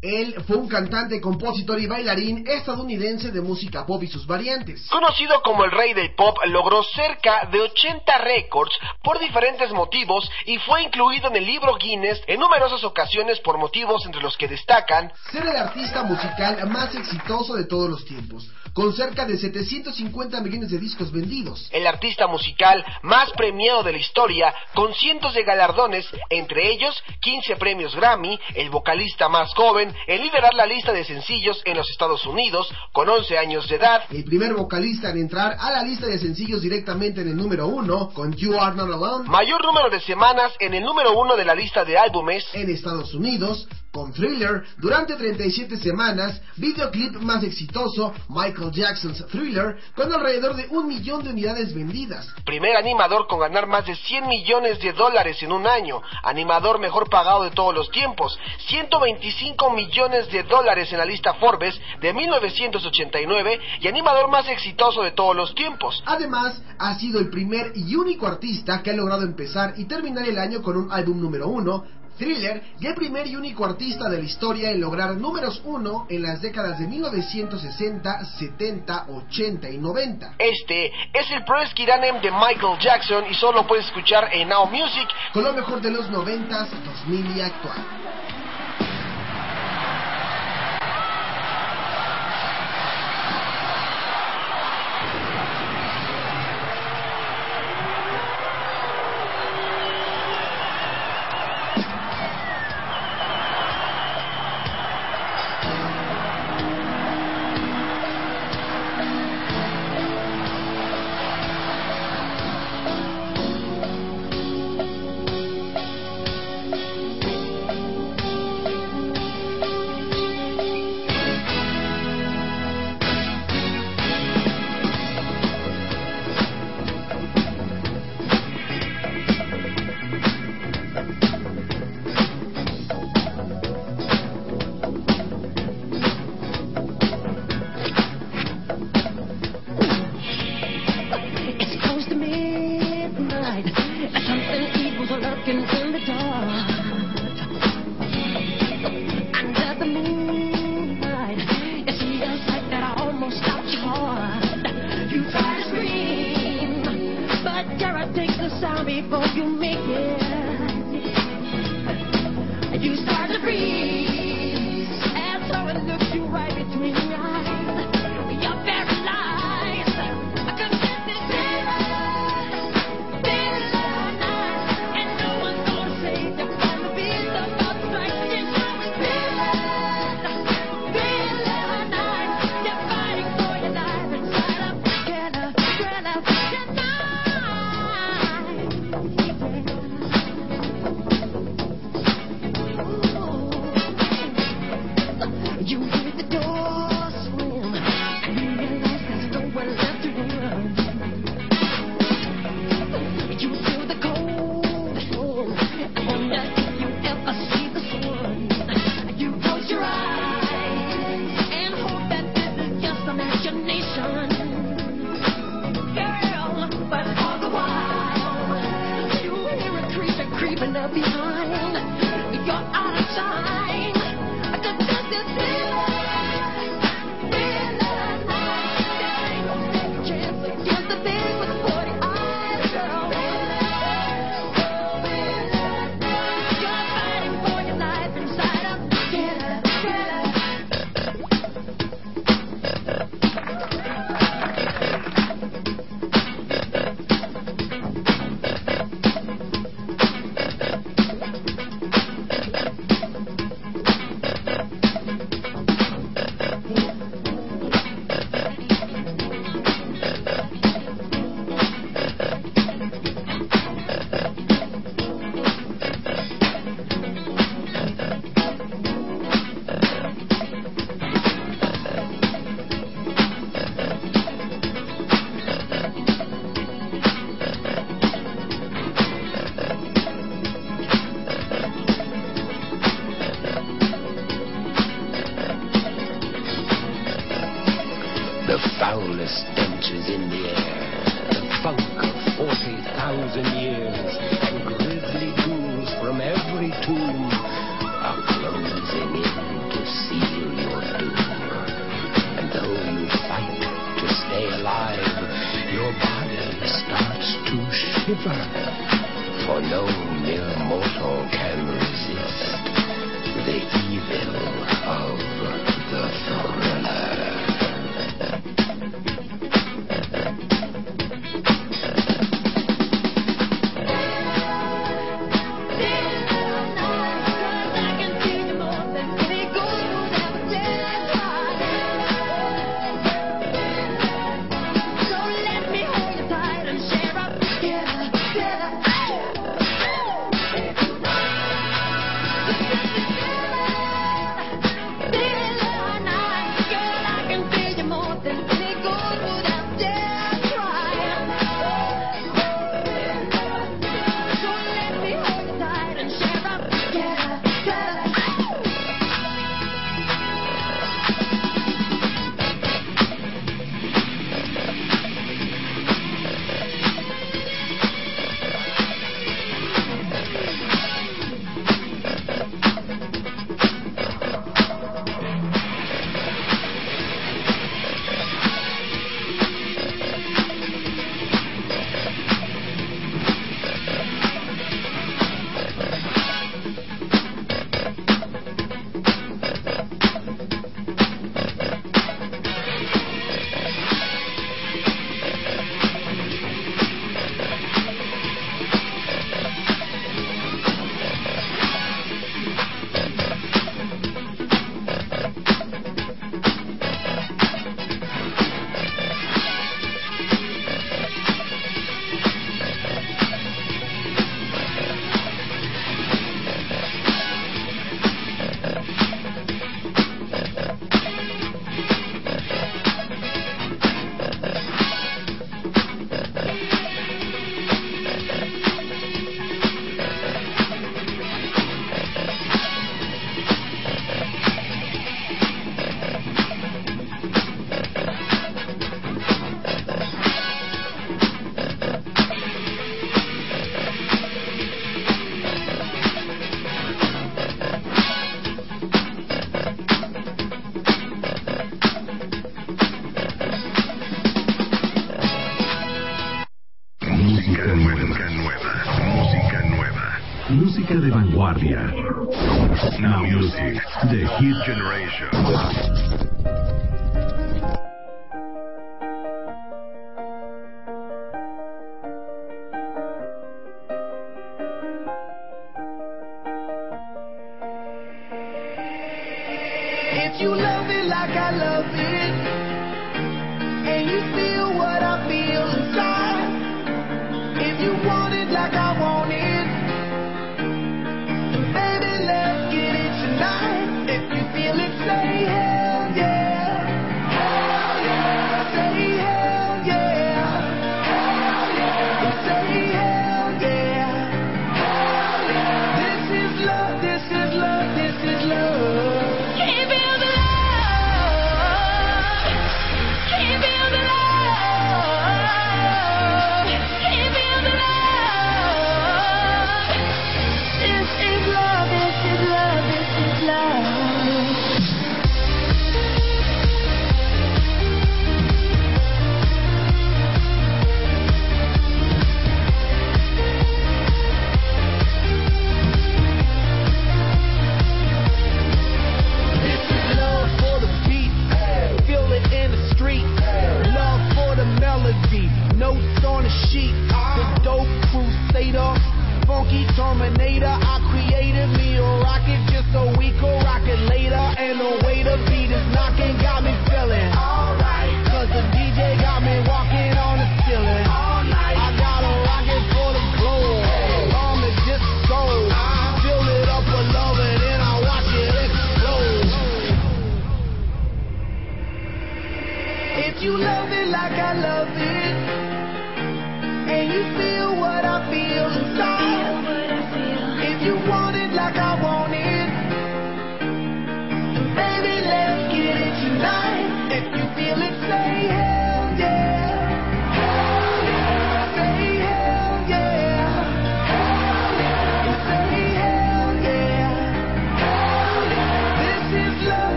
Él fue un cantante, compositor y bailarín estadounidense de música pop y sus variantes. Conocido como el rey del pop, logró cerca de 80 récords por diferentes motivos y fue incluido en el libro Guinness en numerosas ocasiones por motivos entre los que destacan Ser el artista musical más exitoso de todos los tiempos, con cerca de 750 millones de discos vendidos. el artista musical más premiado de la historia, con cientos de galardones, entre ellos 15 premios Grammy, el vocalista más joven en liderar la lista de sencillos en los Estados Unidos, con 11 años de edad, El primer vocalista en entrar a la lista de sencillos directamente en el número uno, con You Are Not Alone, mayor número de semanas en el número uno de la lista de álbumes, en Estados Unidos, con Thriller durante 37 semanas, videoclip más exitoso, Michael Jackson's Thriller, con alrededor de un millón de unidades vendidas. primer animador con ganar más de 100 millones de dólares en un año, animador mejor pagado de todos los tiempos, 125 millones de dólares en la lista Forbes de 1989 y animador más exitoso de todos los tiempos. Además, ha sido el primer y único artista que ha logrado empezar y terminar el año con un álbum número uno, Thriller, y el primer y único artista de la historia en lograr números uno en las décadas de 1960, 70, 80 y 90. Este es el Press Kiranem de Michael Jackson y solo puedes escuchar en Now Music Con lo mejor de los 90s, 2000 y actual. keeper. For no mere mortal can resist the evil of the throne.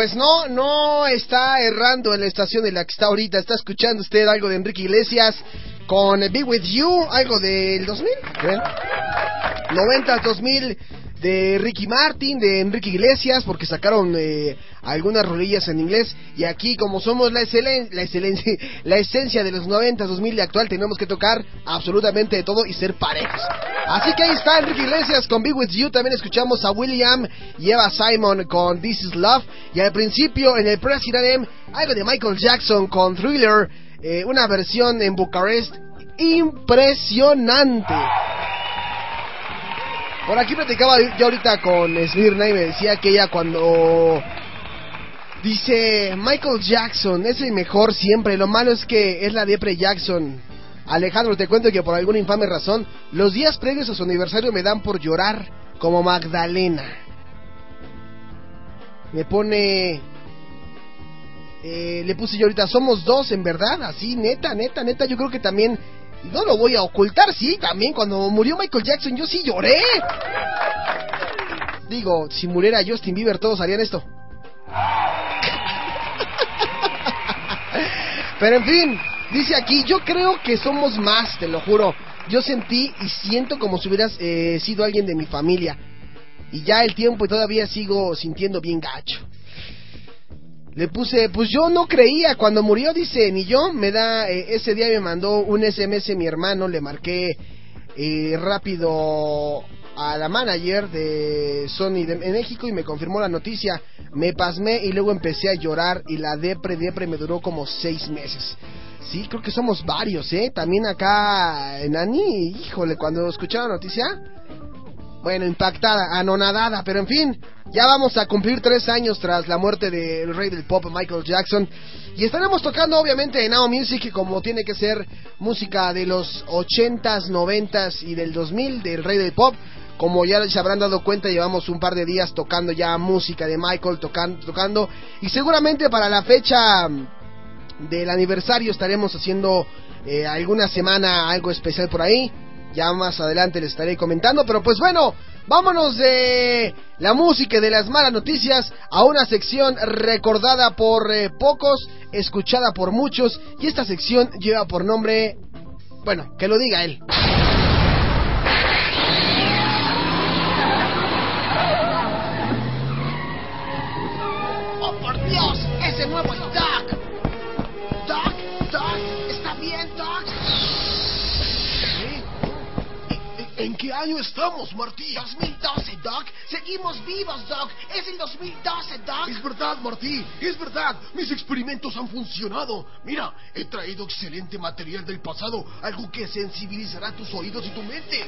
Pues no, no está errando en la estación en la que está ahorita. Está escuchando usted algo de Enrique Iglesias con Be With You, algo del 2000, ¿ven? 90, 2000 de Ricky Martin, de Enrique Iglesias, porque sacaron eh, algunas rolillas en inglés. Y aquí, como somos la, excelen la, excelencia, la esencia de los 90, 2000 y actual, tenemos que tocar absolutamente de todo y ser parejas. Así que ahí está Enrique Iglesias con Be With You. También escuchamos a William y Eva Simon con This Is Love. Y al principio, en el President M, algo de Michael Jackson con Thriller, eh, una versión en Bucarest impresionante. Por aquí platicaba yo ahorita con Smirna y me decía que ella cuando dice Michael Jackson es el mejor siempre, lo malo es que es la depre Jackson. Alejandro, te cuento que por alguna infame razón, los días previos a su aniversario me dan por llorar como Magdalena. Me pone... eh, le puse yo ahorita, somos dos, en verdad, así, neta, neta, neta, yo creo que también no lo voy a ocultar, sí, también cuando murió Michael Jackson yo sí lloré. Digo, si muriera Justin Bieber todos harían esto. Pero en fin, dice aquí, yo creo que somos más, te lo juro. Yo sentí y siento como si hubieras eh, sido alguien de mi familia. Y ya el tiempo y todavía sigo sintiendo bien gacho. Le puse, pues yo no creía, cuando murió dice, ni yo, me da, eh, ese día me mandó un SMS mi hermano, le marqué eh, rápido a la manager de Sony de México y me confirmó la noticia, me pasmé y luego empecé a llorar y la depre, depre me duró como seis meses. Sí, creo que somos varios, ¿eh? También acá en Ani, híjole, cuando escuché la noticia, bueno, impactada, anonadada, pero en fin, ya vamos a cumplir tres años tras la muerte del rey del pop Michael Jackson. Y estaremos tocando obviamente en Now Music como tiene que ser música de los 80s, 90s y del 2000 del rey del pop. Como ya se habrán dado cuenta, llevamos un par de días tocando ya música de Michael, tocando, tocando. Y seguramente para la fecha del aniversario estaremos haciendo eh, alguna semana algo especial por ahí. Ya más adelante les estaré comentando, pero pues bueno, vámonos de la música y de las malas noticias a una sección recordada por eh, pocos, escuchada por muchos, y esta sección lleva por nombre, bueno, que lo diga él. ¡Oh, por Dios! ¡Ese nuevo es qué año estamos, Martí? 2012, Doc. Seguimos vivos, Doc. Es el 2012, Doc. Es verdad, Martí, es verdad. Mis experimentos han funcionado. Mira, he traído excelente material del pasado, algo que sensibilizará tus oídos y tu mente.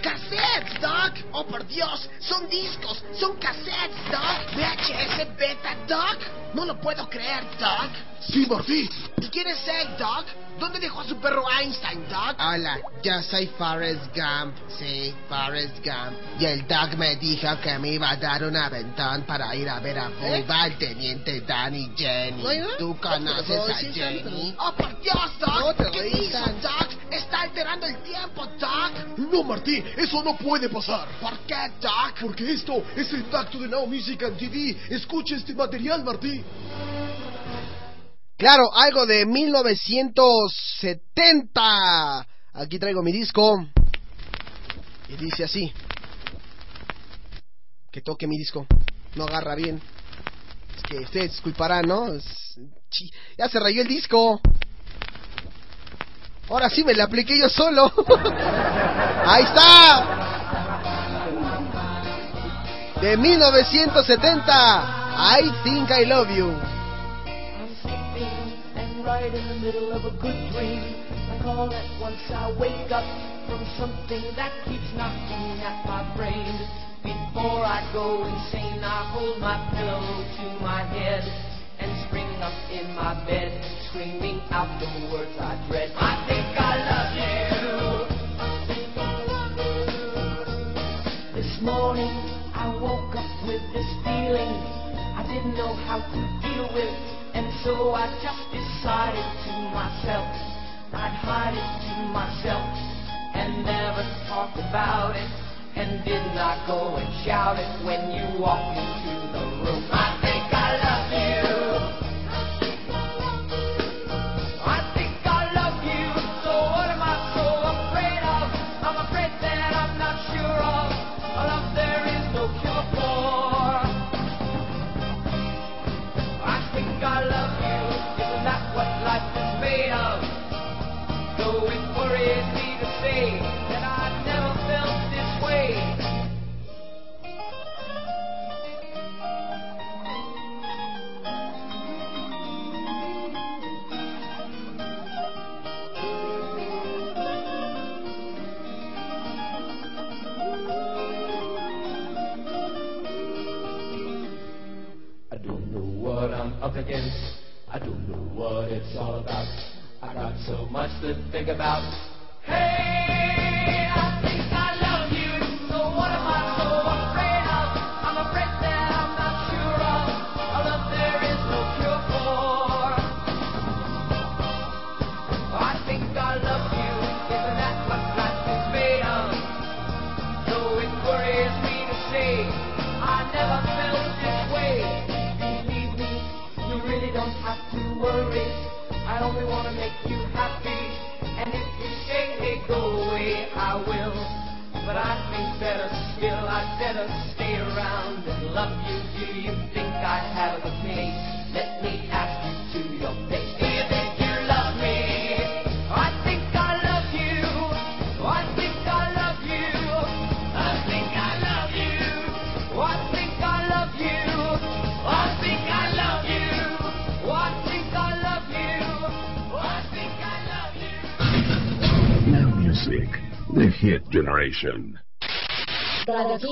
¡Cassettes, Doc! ¡Oh, por Dios! ¡Son discos! ¡Son cassettes, Doc! ¿VHS beta, Doc? No lo puedo creer, Doc. Sí, Martí. ¿Y quién es él, Doc? ¿Dónde dejó a su perro Einstein, Doc? Hola, yo soy Forrest Gump, sí, Forrest Gump. Y el Doc me dijo que me iba a dar un aventón para ir a ver a Fulva, al teniente Dan y Jenny. ¿Tú conoces a Jenny? ¡Oh, por Dios, Doc! ¿Qué hizo, Doc? ¡Está alterando el tiempo, Doc! No, Martí, eso no puede pasar. ¿Por qué, Doc? Porque esto es el tacto de Now Music and TV. Escucha este material, Martí. Claro, algo de 1970. Aquí traigo mi disco. Y dice así. Que toque mi disco. No agarra bien. Es que ustedes disculparán, ¿no? Es- Ya se rayó el disco. Ahora sí me la apliqué yo solo. Ahí está. De 1970. I Think I Love You. Right in the middle of a good dream. Like all at once I wake up from something that keeps knocking at my brain. Before I go insane, I hold my pillow to my head and spring up in my bed, screaming out the words I dread. I think I love you. This morning I woke up with this feeling I didn't know how to deal with, and so I just decided to myself I'd hide it to myself and never talk about it, and did not go and shout it when you walked into the room. Up against. I don't know what it's all about. I got so much to think about. Hey, I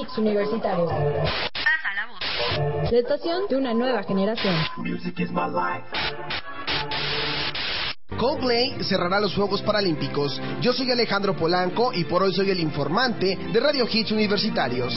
Hits Universitarios. Pasa la voz. La estación de una nueva generación. Music is my life. Coldplay cerrará los Juegos Paralímpicos. Yo soy Alejandro Polanco y por hoy soy el informante de Radio Hits Universitarios.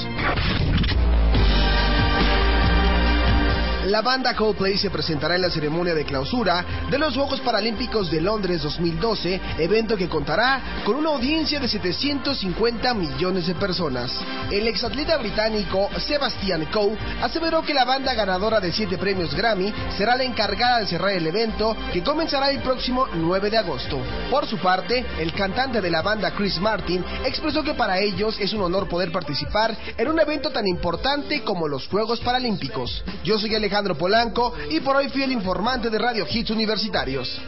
La banda Coldplay se presentará en la ceremonia de clausura de los Juegos Paralímpicos de Londres 2012, evento que contará con una audiencia de 750 millones de personas. El exatleta británico Sebastian Coe aseveró que la banda ganadora de 7 premios Grammy será la encargada de cerrar el evento que comenzará el próximo 9 de agosto. Por su parte, el cantante de la banda Chris Martin expresó que para ellos es un honor poder participar en un evento tan importante como los Juegos Paralímpicos. Yo soy Alejandro Polanco y por hoy fui el informante de Radio Hits Universitarios.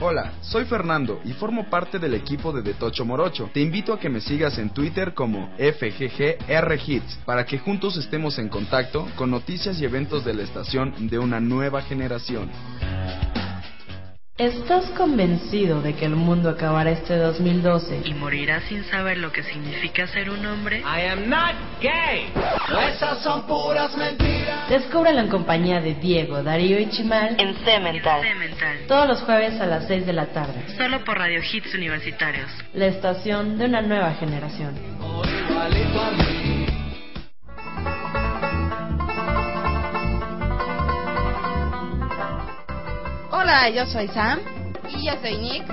Hola, soy Fernando y formo parte del equipo de De Tocho Morocho. Te invito a que me sigas en Twitter como FGGRHits para que juntos estemos en contacto con noticias y eventos de la estación de una nueva generación. ¿Estás convencido de que el mundo acabará este 2012 y morirás sin saber lo que significa ser un hombre? I am not gay. Esas son puras mentiras. Descúbrelo en compañía de Diego, Darío y Chimal En Cemental. todos los jueves a las 6 de la tarde. Solo por Radio Hits Universitarios. La estación de una nueva generación. Hola, yo soy Sam. Y yo soy Nick.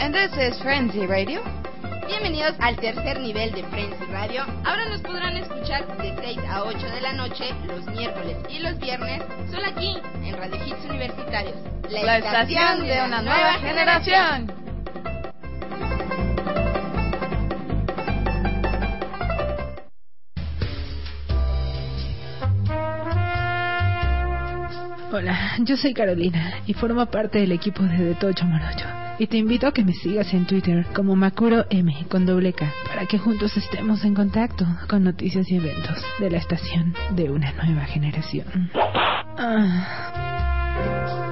And this is Frenzy Radio. Bienvenidos al tercer nivel de Frenzy Radio. Ahora nos podrán escuchar de 6 a 8 de la noche, los miércoles y los viernes, solo aquí, en Radio Hits Universitarios. La estación de una nueva generación. Hola, yo soy Carolina y formo parte del equipo de De Tocho Morocho. Y te invito a que me sigas en Twitter como Makuro M con doble K para que juntos estemos en contacto con noticias y eventos de la estación de una nueva generación. Ah.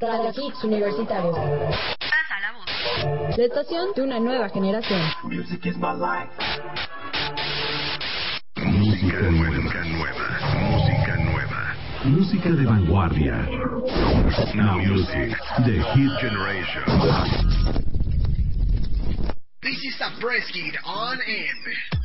Radio Hits Universitarios. La estación de una nueva generación. Música nueva, música nueva, música nueva. Música de vanguardia. Now Music, The Hit Generation. This is a press on air.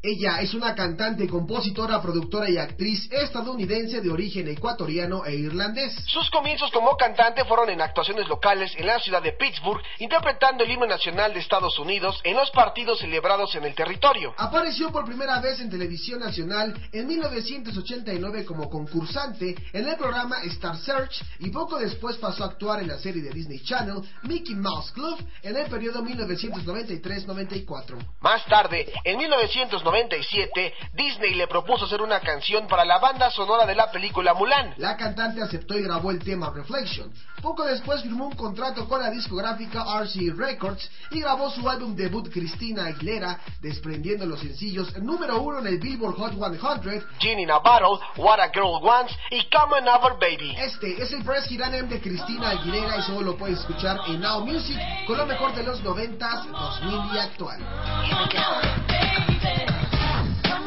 Ella es una cantante, compositora, productora y actriz estadounidense de origen ecuatoriano e irlandés. Sus comienzos como cantante fueron en actuaciones locales en la ciudad de Pittsburgh, interpretando el himno nacional de Estados Unidos en los partidos celebrados en el territorio. Apareció por primera vez en televisión nacional en 1989 como concursante en el programa Star Search y poco después pasó a actuar en la serie de Disney Channel Mickey Mouse Club en el periodo 1993-94. Más tarde, en 1997, Disney le propuso hacer una canción para la banda sonora de la película Mulan. La cantante aceptó y grabó el tema Reflection. Poco después firmó un contrato con la discográfica RC Records y grabó su álbum debut Cristina Aguilera, desprendiendo los sencillos número uno en el Billboard Hot 100, Gin in a Bottle, What a Girl Wants y Come On Over Baby. Este es el Press Hiranem de Cristina Aguilera y solo lo puedes escuchar en Now Music con lo mejor de los 90s, 2000 y actual.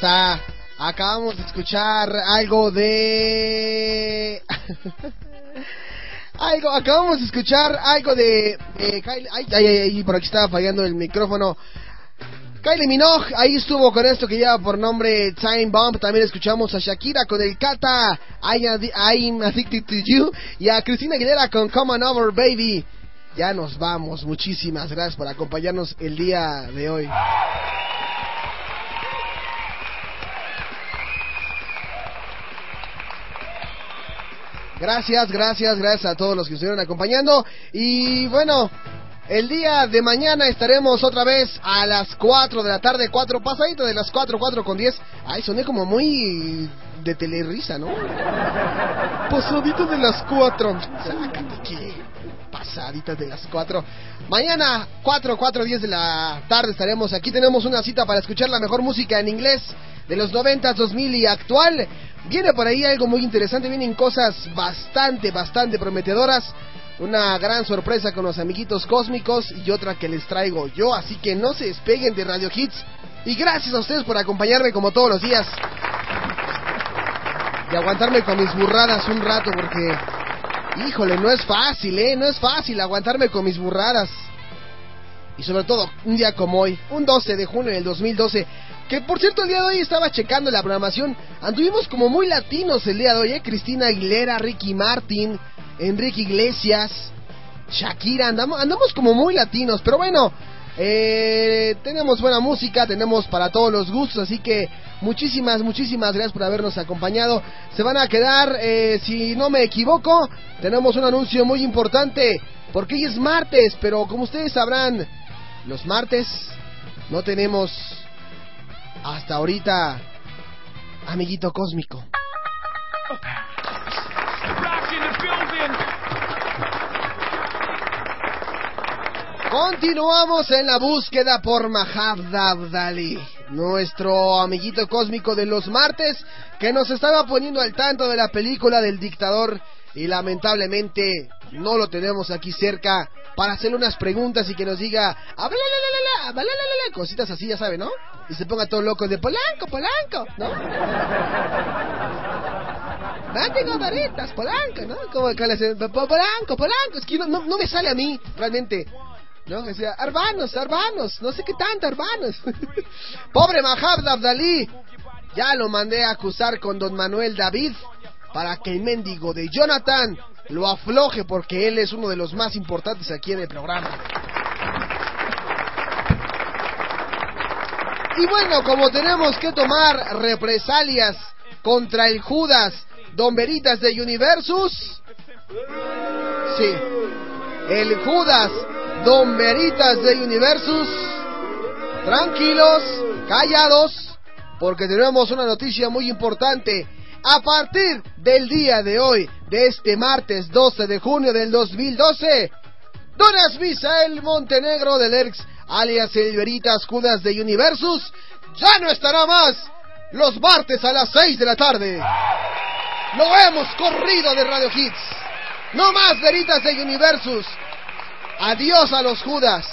Está. Acabamos de escuchar algo de. algo, acabamos de escuchar algo de. de Ay, por aquí estaba fallando el micrófono. Kylie Minogue, ahí estuvo con esto que lleva por nombre Time Bomb. También escuchamos a Shakira con el Kata, I'm Addicted to You. Y a Cristina Aguilera con Come On Over Baby. Ya nos vamos. Muchísimas gracias por acompañarnos el día de hoy. Gracias, gracias, gracias a todos los que estuvieron acompañando. Y bueno, el día de mañana estaremos otra vez a las 4 de la tarde, 4 pasadito de las 4, 4 con 10. Ay, soné como muy de telerisa, ¿no? Pasadito de las 4. Sácate que pasaditas de las 4. Mañana, 4, 4, 10 de la tarde estaremos aquí. Tenemos una cita para escuchar la mejor música en inglés de los 90, 2000 y actual. Viene por ahí algo muy interesante, vienen cosas bastante, bastante prometedoras. Una gran sorpresa con los amiguitos cósmicos y otra que les traigo yo. Así que no se despeguen de Radio Hits. Y gracias a ustedes por acompañarme como todos los días. Y aguantarme con mis burradas un rato porque... Híjole, no es fácil, ¿eh? No es fácil aguantarme con mis burradas. Y sobre todo, un día como hoy, un 12 de junio del 2012. Que por cierto, el día de hoy estaba checando la programación. Anduvimos como muy latinos el día de hoy, ¿eh? Cristina Aguilera, Ricky Martin, Enrique Iglesias, Shakira. Andamos, andamos como muy latinos. Pero bueno, eh, tenemos buena música, tenemos para todos los gustos. Así que muchísimas, muchísimas gracias por habernos acompañado. Se van a quedar, eh, si no me equivoco, tenemos un anuncio muy importante. Porque hoy es martes, pero como ustedes sabrán, los martes no tenemos hasta ahorita amiguito cósmico. Continuamos en la búsqueda por Mahab Abdali, nuestro amiguito cósmico de los martes, que nos estaba poniendo al tanto de la película del dictador y lamentablemente no lo tenemos aquí cerca para hacerle unas preguntas y que nos diga "Habla, la, la, la, la, habla, la, la, la", cositas así, ya sabe, ¿no? Y se ponga todo loco de Polanco, Polanco, ¿no? Date varitas, Polanco, ¿no? Como que le hacen, "Po- Polanco, Polanco, es que no me sale a mí, realmente. ¿No? Arbanos, no sé qué tanto, Arbanos. Pobre Mahab Abdalí, ya lo mandé a acusar con don Manuel David para que el mendigo de Jonathan lo afloje porque él es uno de los más importantes aquí en el programa. Y bueno, como tenemos que tomar represalias contra el Judas Don Veritas de Universus, sí, el Judas Don Veritas de Universus, tranquilos, callados, porque tenemos una noticia muy importante. A partir del día de hoy, de este martes 12 de junio del 2012, Donas Misael Montenegro del ERX, alias el Veritas Judas de Universus, ya no estará más los martes a las 6 de la tarde. Lo hemos corrido de Radio Hits. No más Veritas de Universus. Adiós a los Judas.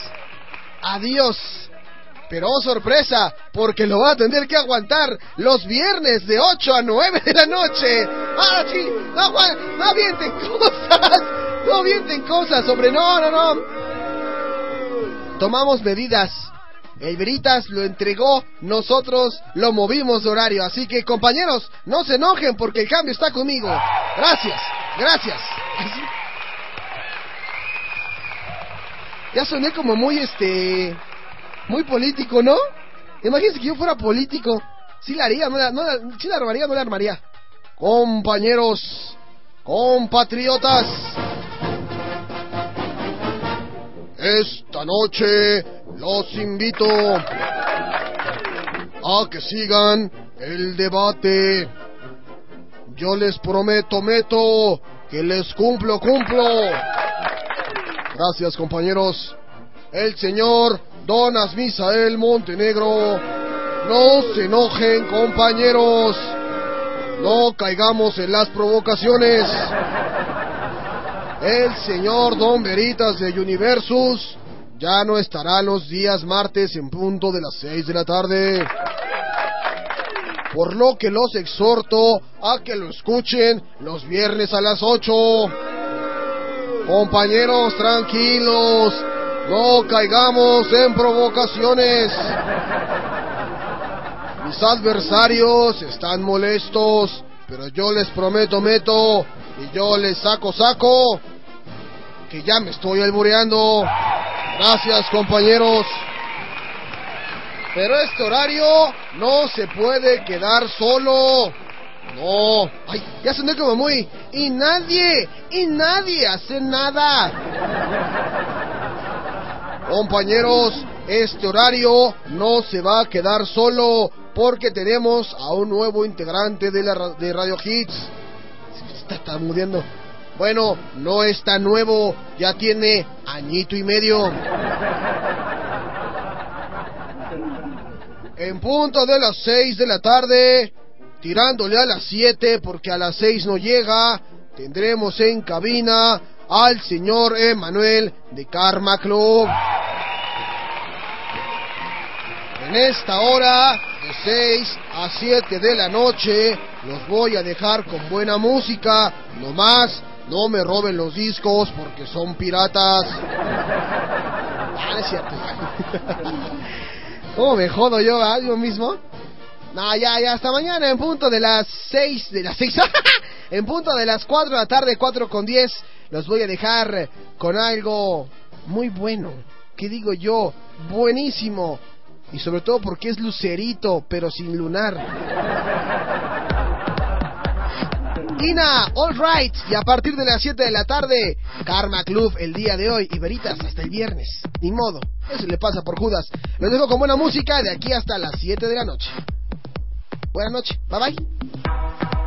Adiós. Pero oh sorpresa, porque lo va a tener que aguantar los viernes de 8 a 9 de la noche. Ah, sí, no, aguan- no avienten cosas, no avienten cosas, hombre, no, no, no. Tomamos medidas El Veritas lo entregó, nosotros lo movimos de horario. Así que compañeros, no se enojen porque el cambio está conmigo. Gracias, gracias. Ya soné como muy este muy político, ¿no? Imagínense que yo fuera político. Sí la haría, no la, no la- sí la armaría, no la armaría. Compañeros, compatriotas, esta noche los invito a que sigan el debate. Yo les prometo, meto, que les cumplo, cumplo. Gracias, compañeros. El señor Don Asmisael Montenegro. No se enojen, compañeros. No caigamos en las provocaciones. El señor Don Veritas de Universus ya no estará los días martes en punto de las 6 de la tarde. Por lo que los exhorto a que lo escuchen los viernes a las 8. Compañeros, tranquilos. No caigamos en provocaciones. Mis adversarios están molestos, pero yo les prometo, meto, y yo les saco, saco, que ya me estoy albureando. Gracias, compañeros. Pero este horario no se puede quedar solo. No. Ay, ya soné como muy... Y nadie, y nadie hace nada. Compañeros, este horario no se va a quedar solo porque tenemos a un nuevo integrante de, la, de Radio Hits. Se está tartamudeando. Bueno, no es tan nuevo, ya tiene añito y medio. En punto de las 6 de la tarde, tirándole a las 7 porque a las 6 no llega, tendremos en cabina al señor Emanuel de Karma Club. En esta hora, de 6 a 7 de la noche, los voy a dejar con buena música. No más, no me roben los discos porque son piratas. Ah, es cierto. ¿Cómo me jodo yo a yo mismo? No, ya, ya, hasta mañana en punto de las 6, de las 6, en punto de las 4 de la tarde, 4 con 10, los voy a dejar con algo muy bueno. ¿Qué digo yo? Buenísimo. Y sobre todo porque es lucerito, pero sin lunar. Ina, all right. Y a partir de las 7 de la tarde, Karma Club el día de hoy y Veritas hasta el viernes. Ni modo, eso le pasa por Judas. Los dejo con buena música de aquí hasta las 7 de la noche. Buenas noches, bye bye.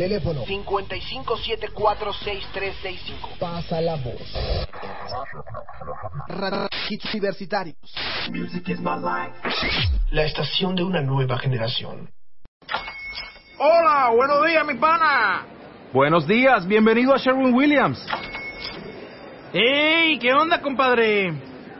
Teléfono 55746365. Pasa la voz. Radio Hits Universitarios. Music is my life. La estación de una nueva generación. Hola, buenos días, mi pana. Buenos días, bienvenido a Sherwin Williams. ¡Ey! ¿Qué onda, compadre?